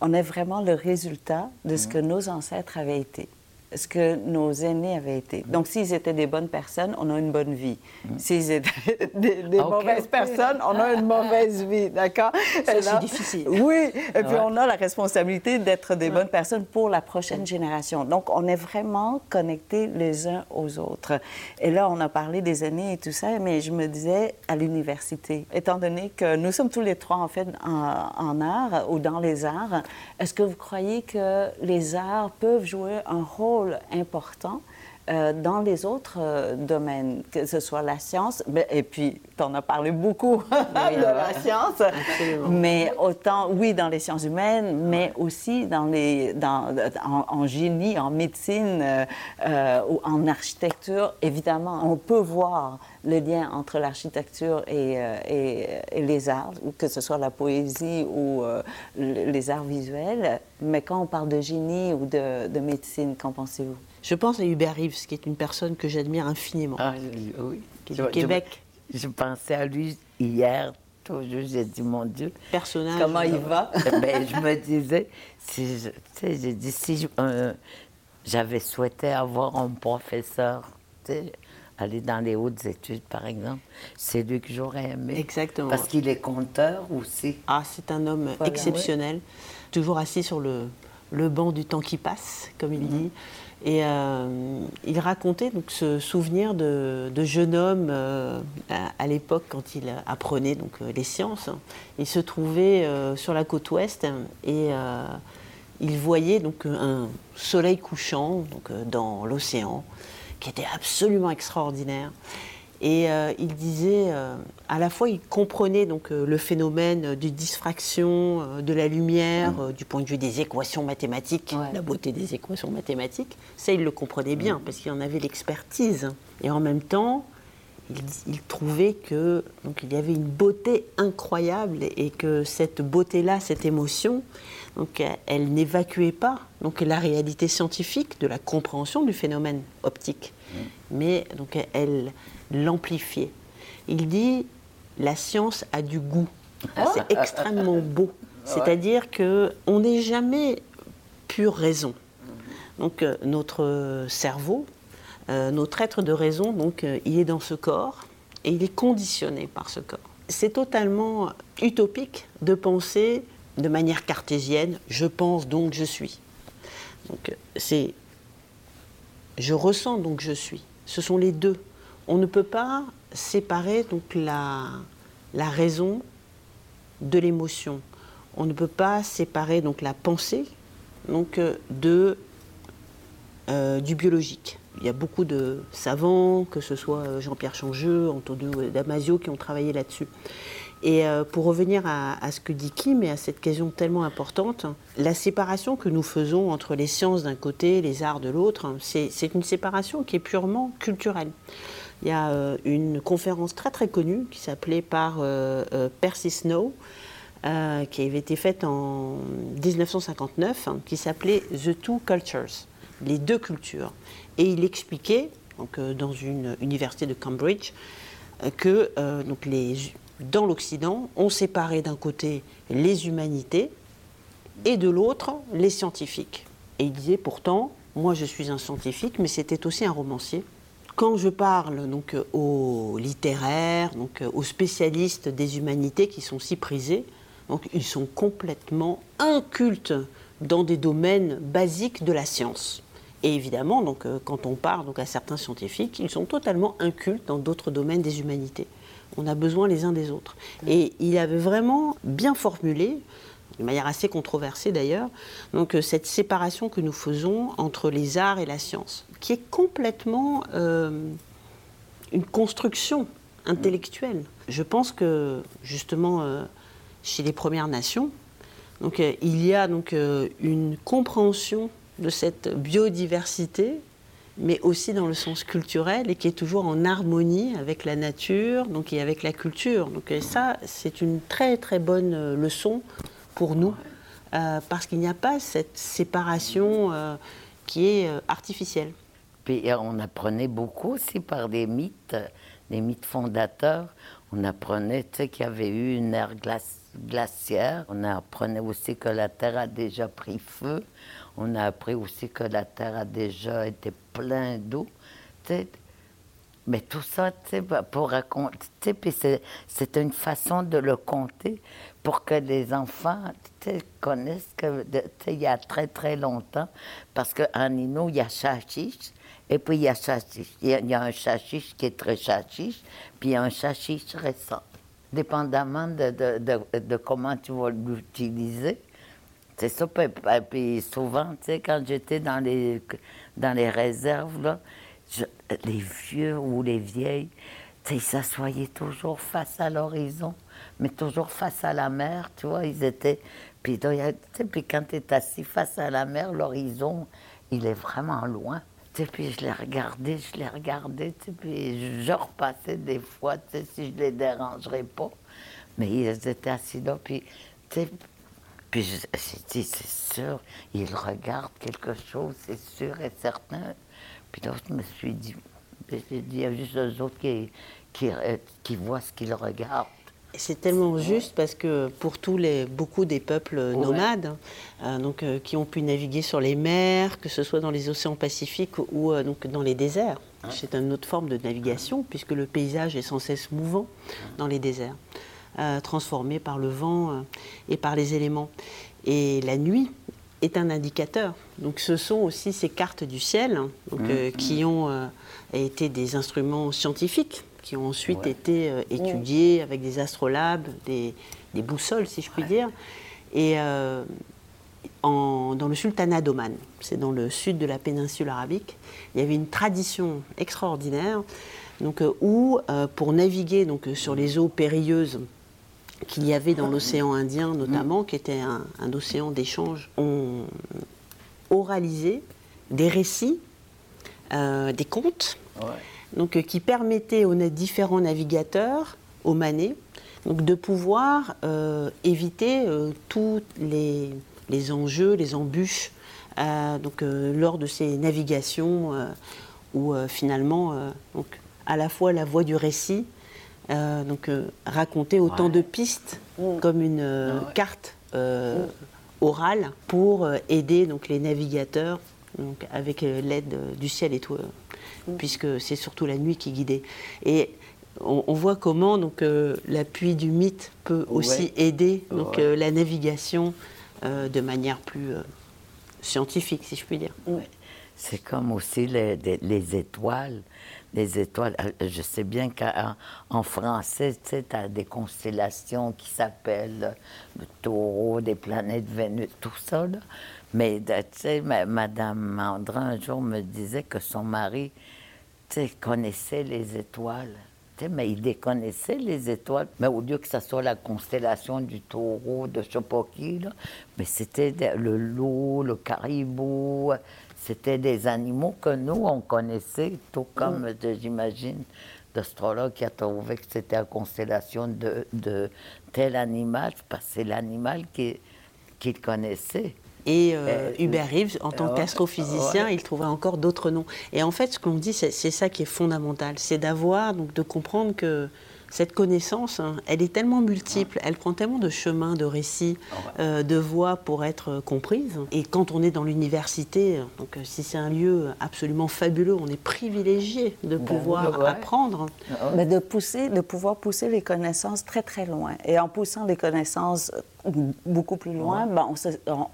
on est vraiment le résultat de ce que nos ancêtres avaient été. Ce que nos aînés avaient été. Donc, s'ils étaient des bonnes personnes, on a une bonne vie. Mm. S'ils étaient des, mauvaises personnes, on a une mauvaise vie, d'accord? C'est difficile. Oui, et puis on a la responsabilité d'être des bonnes personnes pour la prochaine génération. Donc, on est vraiment connectés les uns aux autres. Et là, on a parlé des aînés et tout ça, mais je me disais à l'université, étant donné que nous sommes tous les trois, en fait, en, en art ou dans les arts, est-ce que vous croyez que les arts peuvent jouer un rôle important euh, dans les autres euh, domaines, que ce soit la science, ben, et puis tu en as parlé beaucoup de la science, mais autant, oui, dans les sciences humaines, mais aussi dans les, dans, en, génie, en médecine euh, ou en architecture. Évidemment, on peut voir le lien entre l'architecture et, et, les arts, que ce soit la poésie ou les arts visuels. Mais quand on parle de génie ou de, de médecine, qu'en pensez-vous? Je pense à Hubert Reeves, qui est une personne que j'admire infiniment. Ah, oui. Qui est du Québec. Je, pensais à lui hier, toujours, j'ai dit, mon Dieu. Personnage. Comment il va? ben, je me disais, si je, j'ai dit, si euh, j'avais souhaité avoir un professeur, aller dans les hautes études, par exemple, c'est lui que j'aurais aimé. Exactement. Parce qu'il est conteur aussi. Ah, c'est un homme exceptionnel, toujours assis sur le, le banc du temps qui passe, comme il mhm. dit. Et euh, il racontait donc ce souvenir de, jeune homme euh, à, l'époque quand il apprenait donc euh, les sciences. Il se trouvait sur la côte ouest et il voyait donc un soleil couchant donc, dans l'océan qui était absolument extraordinaire. Et euh, il disait, euh, à la fois, il comprenait donc euh, le phénomène de diffraction de la lumière mm. du point de vue des équations mathématiques, la beauté des équations mathématiques. Ça, il le comprenait bien mm. parce qu'il en avait l'expertise. Et en même temps, il, trouvait que donc il y avait une beauté incroyable et que cette beauté-là, cette émotion, donc elle n'évacuait pas donc la réalité scientifique de la compréhension du phénomène optique, mm. mais donc elle l'amplifier. Il dit la science a du goût. Ah. C'est extrêmement beau. C'est-à-dire que on n'est jamais pure raison. Donc euh, notre cerveau, euh, notre être de raison, donc euh, il est dans ce corps et il est conditionné par ce corps. C'est totalement utopique de penser de manière cartésienne, je pense donc je suis. Donc c'est je ressens donc je suis. Ce sont les deux on ne peut pas séparer donc la, raison de l'émotion. On ne peut pas séparer donc la pensée donc euh, de euh, du biologique. Il y a beaucoup de savants, que ce soit euh, Jean-Pierre Changeux, Antonio Damasio, qui ont travaillé là-dessus. Et pour revenir à, ce que dit Kim et à cette question tellement importante, la séparation que nous faisons entre les sciences d'un côté, les arts de l'autre, c'est une séparation qui est purement culturelle. Il y a euh, une conférence très très connue qui s'appelait par euh, euh, Percy Snow, qui avait été faite en 1959, hein, qui s'appelait The Two Cultures, les deux cultures. Et il expliquait, donc, dans une université de Cambridge, que donc les, dans l'Occident, on séparait d'un côté les humanités et de l'autre les scientifiques. Et il disait pourtant, moi je suis un scientifique, mais c'était aussi un romancier. Quand je parle donc euh, aux littéraires, donc euh, aux spécialistes des humanités qui sont si prisés, donc ils sont complètement incultes dans des domaines basiques de la science. Et évidemment, donc, euh, quand on parle donc, à certains scientifiques, ils sont totalement incultes dans d'autres domaines des humanités. On a besoin les uns des autres. Et il avait vraiment bien formulé, de manière assez controversée d'ailleurs, donc cette séparation que nous faisons entre les arts et la science qui est complètement euh, une construction intellectuelle. Je pense que justement euh, chez les Premières Nations, donc, euh, il y a donc une compréhension de cette biodiversité, mais aussi dans le sens culturel et qui est toujours en harmonie avec la nature, donc et avec la culture. Donc ça, c'est une très très bonne leçon pour nous, parce qu'il n'y a pas cette séparation qui est artificielle. Puis euh, on apprenait beaucoup aussi par des mythes, des mythes fondateurs. On apprenait qu'il y avait eu une ère glaciaire. On apprenait aussi que la Terre a déjà pris feu. On a appris aussi que la terre a déjà été pleine d'eau. Mais tout ça, pour raconter, puis c'est une façon de le compter pour que les enfants connaissent que, il y a très très longtemps, parce qu'en Nino, il y a chachiche, et puis il y a chachiche. Il y a, un chachiche qui est très chachiche, puis il y a un chachiche récent. Dépendamment de, de, de comment tu vas l'utiliser, c'est ça. Puis souvent, tu sais, quand j'étais dans les, dans les réserves, là, les vieux ou les vieilles, ils s'assoyaient toujours face à l'horizon, mais toujours face à la mer, tu vois, ils étaient... Puis, puis quand tu es assis face à la mer, l'horizon, il est vraiment loin. puis je les regardais, je les regardais, puis je repassais des fois, si je les dérangerais pas. Mais ils étaient assis là, puis, puis j'ai dit, c'est sûr, ils regardent quelque chose, c'est sûr et certain. Puis là, je me suis dit, il y a juste eux autres qui, qui, euh, qui voient ce qu'ils regardent. C'est tellement juste parce que pour tous les, beaucoup des peuples nomades, euh, donc, euh, qui ont pu naviguer sur les mers, que ce soit dans les océans Pacifiques ou donc dans les déserts, c'est une autre forme de navigation puisque le paysage est sans cesse mouvant dans les déserts, transformé par le vent et par les éléments. Et la nuit, est un indicateur. Donc ce sont aussi ces cartes du ciel donc, mmh. euh, qui ont euh, été des instruments scientifiques, qui ont ensuite été euh, étudiés avec des astrolabes, des, des, boussoles si je puis dire. Et en, dans le sultanat d'Oman, c'est dans le sud de la péninsule arabique, il y avait une tradition extraordinaire donc, où pour naviguer donc, sur les eaux périlleuses qu'il y avait dans l'océan Indien notamment, qui était un, océan d'échange, ont oralisé des récits, euh, des contes, donc, euh, qui permettaient aux différents navigateurs, aux manets, donc, de pouvoir euh, éviter tous les, les, enjeux, les embûches donc, lors de ces navigations où finalement, donc, à la fois la voix du récit, euh, donc euh, raconter autant de pistes mm. comme une euh, ah carte mm. orale pour aider donc les navigateurs donc avec l'aide du ciel et tout, mm. puisque c'est surtout la nuit qui guidait. Et on, voit comment donc l'appui du mythe peut aussi aider donc la navigation de manière plus scientifique, si je puis dire. C'est comme aussi les, les étoiles les étoiles. Euh, je sais bien qu'en français, tu as des constellations qui s'appellent le taureau, des planètes Vénus, tout ça. Là. Mais tu sais, Madame un jour, me disait que son mari connaissait les étoiles. Mais il déconnaissait les étoiles. Mais au lieu que ce soit la constellation du taureau, de là, mais c'était le loup, le caribou, c'était des animaux que nous, on connaissait, tout comme, mm. j'imagine, l'astrologue qui a trouvé que c'était la constellation de, de, tel animal, parce que c'est l'animal qu'il connaissait. Et euh, euh, Hubert Reeves, en tant qu'astrophysicien, il trouvait encore d'autres noms. Et en fait, ce qu'on dit, c'est ça qui est fondamental, c'est d'avoir, donc de comprendre que cette connaissance, hein, elle est tellement multiple, elle prend tellement de chemins, de récits, ah euh, de voies pour être comprise. Et quand on est dans l'université, donc euh, si c'est un lieu absolument fabuleux, on est privilégié de ben pouvoir apprendre. Ah Mais de pousser, de pouvoir pousser les connaissances très très loin. Et en poussant les connaissances beaucoup plus loin, ben,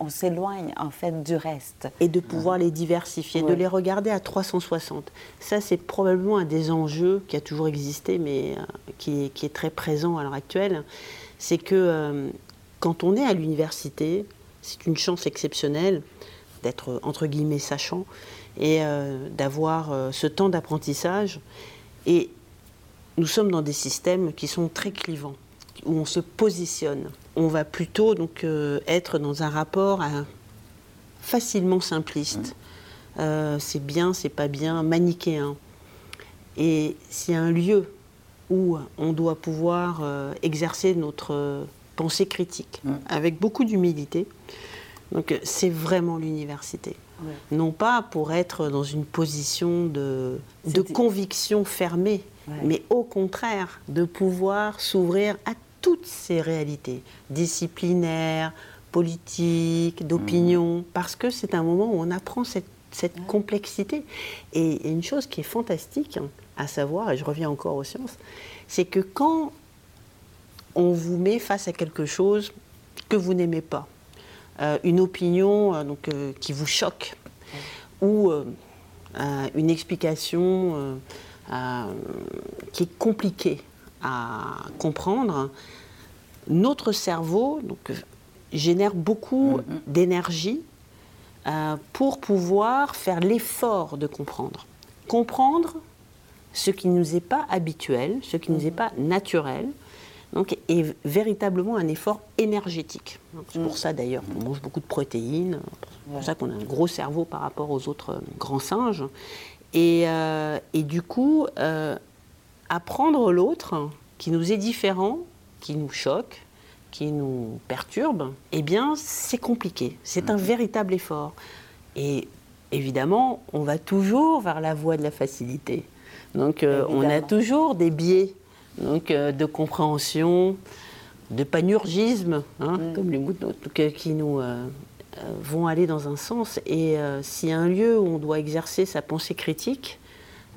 on s'éloigne en fait du reste. Et de pouvoir les diversifier, de les regarder à 360. Ça, c'est probablement un des enjeux qui a toujours existé, mais euh, qui, est, très présent à l'heure actuelle. C'est que euh, quand on est à l'université, c'est une chance exceptionnelle d'être entre guillemets sachant et euh, d'avoir ce temps d'apprentissage. Et nous sommes dans des systèmes qui sont très clivants où on se positionne. On va plutôt donc euh, être dans un rapport facilement simpliste. Euh, c'est bien, c'est pas bien, manichéen. Et c'est un lieu où on doit pouvoir euh, exercer notre pensée critique avec beaucoup d'humilité. Donc c'est vraiment l'université. Non pas pour être dans une position de, de conviction fermée, mais au contraire de pouvoir s'ouvrir à toutes ces réalités disciplinaires, politique, d'opinion, parce que c'est un moment où on apprend cette, cette complexité. Et, et une chose qui est fantastique hein, à savoir, et je reviens encore aux sciences, c'est que quand on vous met face à quelque chose que vous n'aimez pas, euh, une opinion euh, donc, euh, qui vous choque, ou euh, euh, une explication euh, euh, qui est compliquée à comprendre, notre cerveau donc, euh, génère beaucoup d'énergie euh, pour pouvoir faire l'effort de comprendre. Comprendre ce qui ne nous est pas habituel, ce qui ne nous est pas naturel, donc est véritablement un effort énergétique. C'est pour ça d'ailleurs qu'on mange beaucoup de protéines, c'est pour ça qu'on a un gros cerveau par rapport aux autres euh, grands singes. Et, euh, et du coup, euh, apprendre l'autre qui nous est différent, qui nous choque, qui nous perturbe, eh bien, c'est compliqué. C'est un véritable effort. Et évidemment, on va toujours vers la voie de la facilité. Donc, euh, on a toujours des biais donc, euh, de compréhension, de panurgisme, hein, comme les euh, qui nous euh, vont aller dans un sens. Et s'il y a un lieu où on doit exercer sa pensée critique,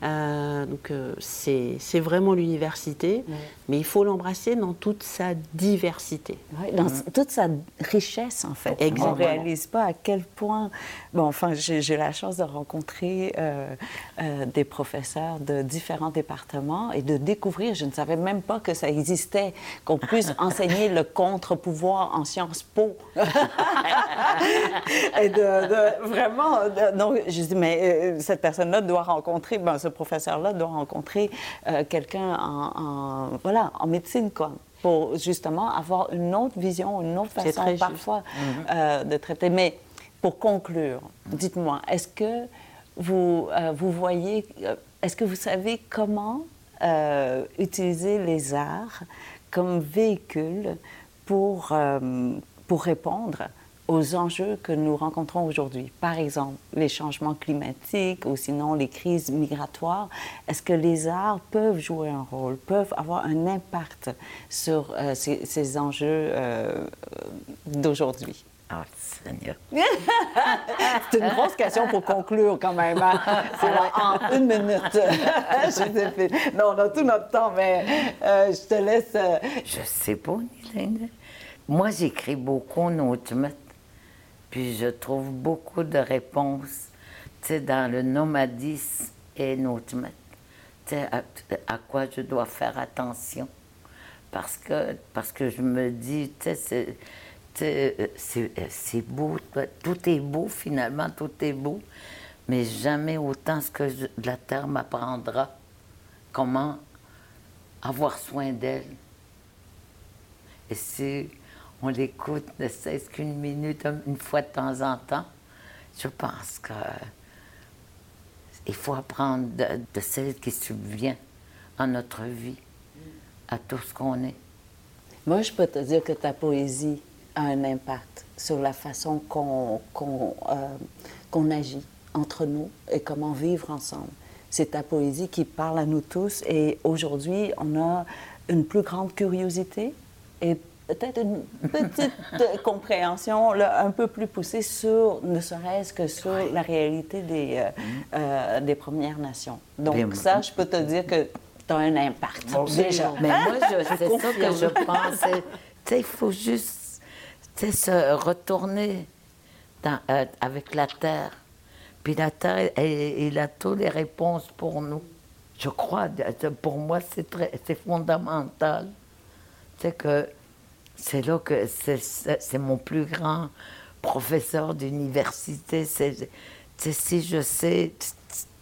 euh, donc euh, c'est c'est vraiment l'université, mais il faut l'embrasser dans toute sa diversité. Dans toute sa richesse, en fait. Exactement. On ne réalise pas à quel point... Bon, enfin, j'ai j'ai la chance de rencontrer euh, euh, des professeurs de différents départements et de découvrir, je ne savais même pas que ça existait, qu'on puisse enseigner le contre-pouvoir en Sciences Po. et de, de- vraiment... de- donc, je dis, mais euh, cette personne-là doit rencontrer, ben, ce professeur-là doit rencontrer euh, quelqu'un en, en- voilà, en médecine, quoi pour justement avoir une autre vision, une autre façon parfois euh, de traiter. Mais pour conclure, dites-moi, est-ce que vous, euh, vous voyez, est-ce que vous savez comment euh, utiliser les arts comme véhicule pour, pour répondre aux enjeux que nous rencontrons aujourd'hui. Par exemple, les changements climatiques ou sinon les crises migratoires. Est-ce que les arts peuvent jouer un rôle, peuvent avoir un impact sur euh, ces, ces enjeux euh, d'aujourd'hui? Ah, Seigneur. C'est une grosse question pour conclure quand même. hein. C'est en une minute. Joséphine. Non, on a tout notre temps, mais euh, je te laisse. Je sais pas. Moi, j'écris beaucoup notamment, puis je trouve beaucoup de réponses, dans le nomadisme et sais, à, à quoi je dois faire attention. Parce que, parce que je me dis, c'est- sais, euh, c'est c'est beau, tout est beau finalement, tout est beau, mais jamais autant ce que la terre m'apprendra. Comment avoir soin d'elle? Et si on l'écoute ne cesse qu'une minute, une fois de temps en temps, je pense que il faut apprendre de, celle qui subvient à notre vie, à tout ce qu'on est. Moi, je peux te dire que ta poésie a un impact sur la façon euh, qu'on agit entre nous et comment vivre ensemble. C'est ta poésie qui parle à nous tous et aujourd'hui, on a une plus grande curiosité et peut-être une petite compréhension là, un peu plus poussée sur, ne serait-ce que sur la réalité des, euh, euh, des Premières Nations. Donc Bien, ça, je peux te dire que tu as un impact déjà. Mais moi, c'est ça que je pense. c'est- Tu sais, il faut juste tu sais, se retourner dans- euh, avec la Terre. Puis la Terre, elle, elle a toutes les réponses pour nous. Je crois, pour moi, c'est très- c'est fondamental. Tu sais que c'est là que c'est- mon plus grand professeur d'université. Si je sais, tu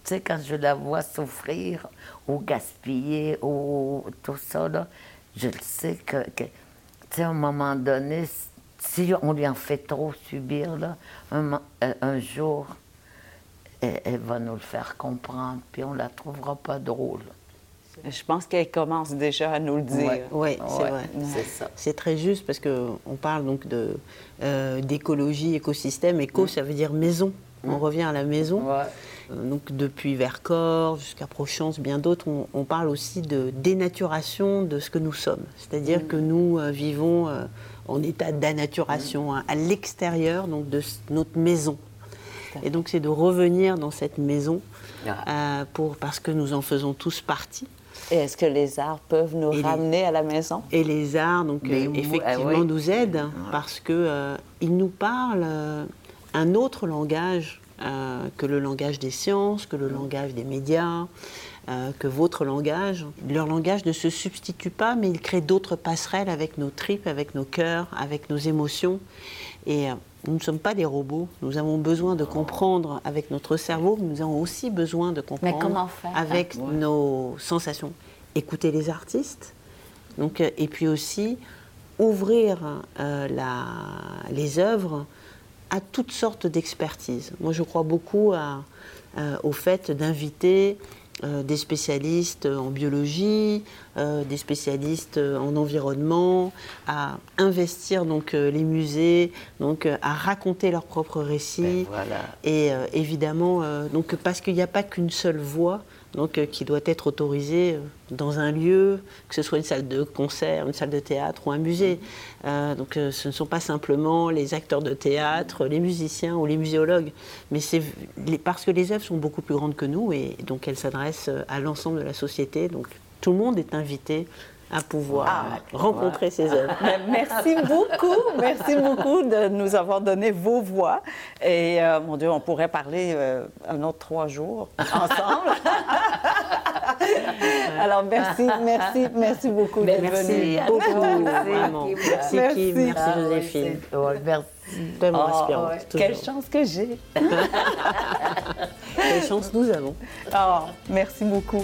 sais, quand je la vois souffrir ou gaspiller ou tout ça, là, je le sais que, tu sais, un moment donné, si on lui en fait trop subir, là, euh, un jour, elle, elle va nous le faire comprendre, puis on la trouvera pas drôle. Je pense qu'elle commence déjà à nous le dire. Ouais. Oui, c'est Ouais, vrai. c'est très juste parce qu'on parle donc de, euh, d'écologie, écosystème. Éco, ça veut dire maison. On revient à la maison. Ouais. donc depuis Vercors jusqu'à Prochance, bien d'autres, on, parle aussi de dénaturation de ce que nous sommes. C'est-à-dire mm. que nous vivons en état d'annaturation hein, à l'extérieur donc de notre maison. Et donc c'est de revenir dans cette maison ah. pour, parce que nous en faisons tous partie. Et est-ce que les arts peuvent nous ramener à la maison? Et les arts, donc, euh, effectivement, ah nous aident parce qu'ils euh, nous parlent euh, un autre langage que le langage des sciences, que le langage des médias, que votre langage. Leur langage ne se substitue pas, mais il crée d'autres passerelles avec nos tripes, avec nos cœurs, avec nos émotions. Et nous ne sommes pas des robots. Nous avons besoin de comprendre avec notre cerveau, mais nous avons aussi besoin de comprendre avec nos sensations. Écouter les artistes, donc, euh, et puis aussi ouvrir euh, la, les œuvres à toutes sortes d'expertises. Moi, je crois beaucoup à, euh, au fait d'inviter euh, des spécialistes en biologie, euh, des spécialistes en environnement, à investir donc les musées, donc à raconter leurs propres récits. Ben Et évidemment, donc parce qu'il n'y a pas qu'une seule voix donc, euh, qui doit être autorisé euh, dans un lieu, que ce soit une salle de concert, une salle de théâtre ou un musée. Euh, donc ce ne sont pas simplement les acteurs de théâtre, les musiciens ou les muséologues, mais c'est parce que les œuvres sont beaucoup plus grandes que nous et donc elles s'adressent à l'ensemble de la société. Donc tout le monde est invité à pouvoir ah, rencontrer ces œuvres. merci beaucoup, merci beaucoup de nous avoir donné vos voix. Et mon Dieu, on pourrait parler un autre trois jours ensemble. Alors, merci, merci, merci beaucoup d'être venu. Merci, merci Kim, merci Joséphine. merci. Tellement oh, inspirante. quelle chance que j'ai. quelle chance nous avons. Oh, merci beaucoup.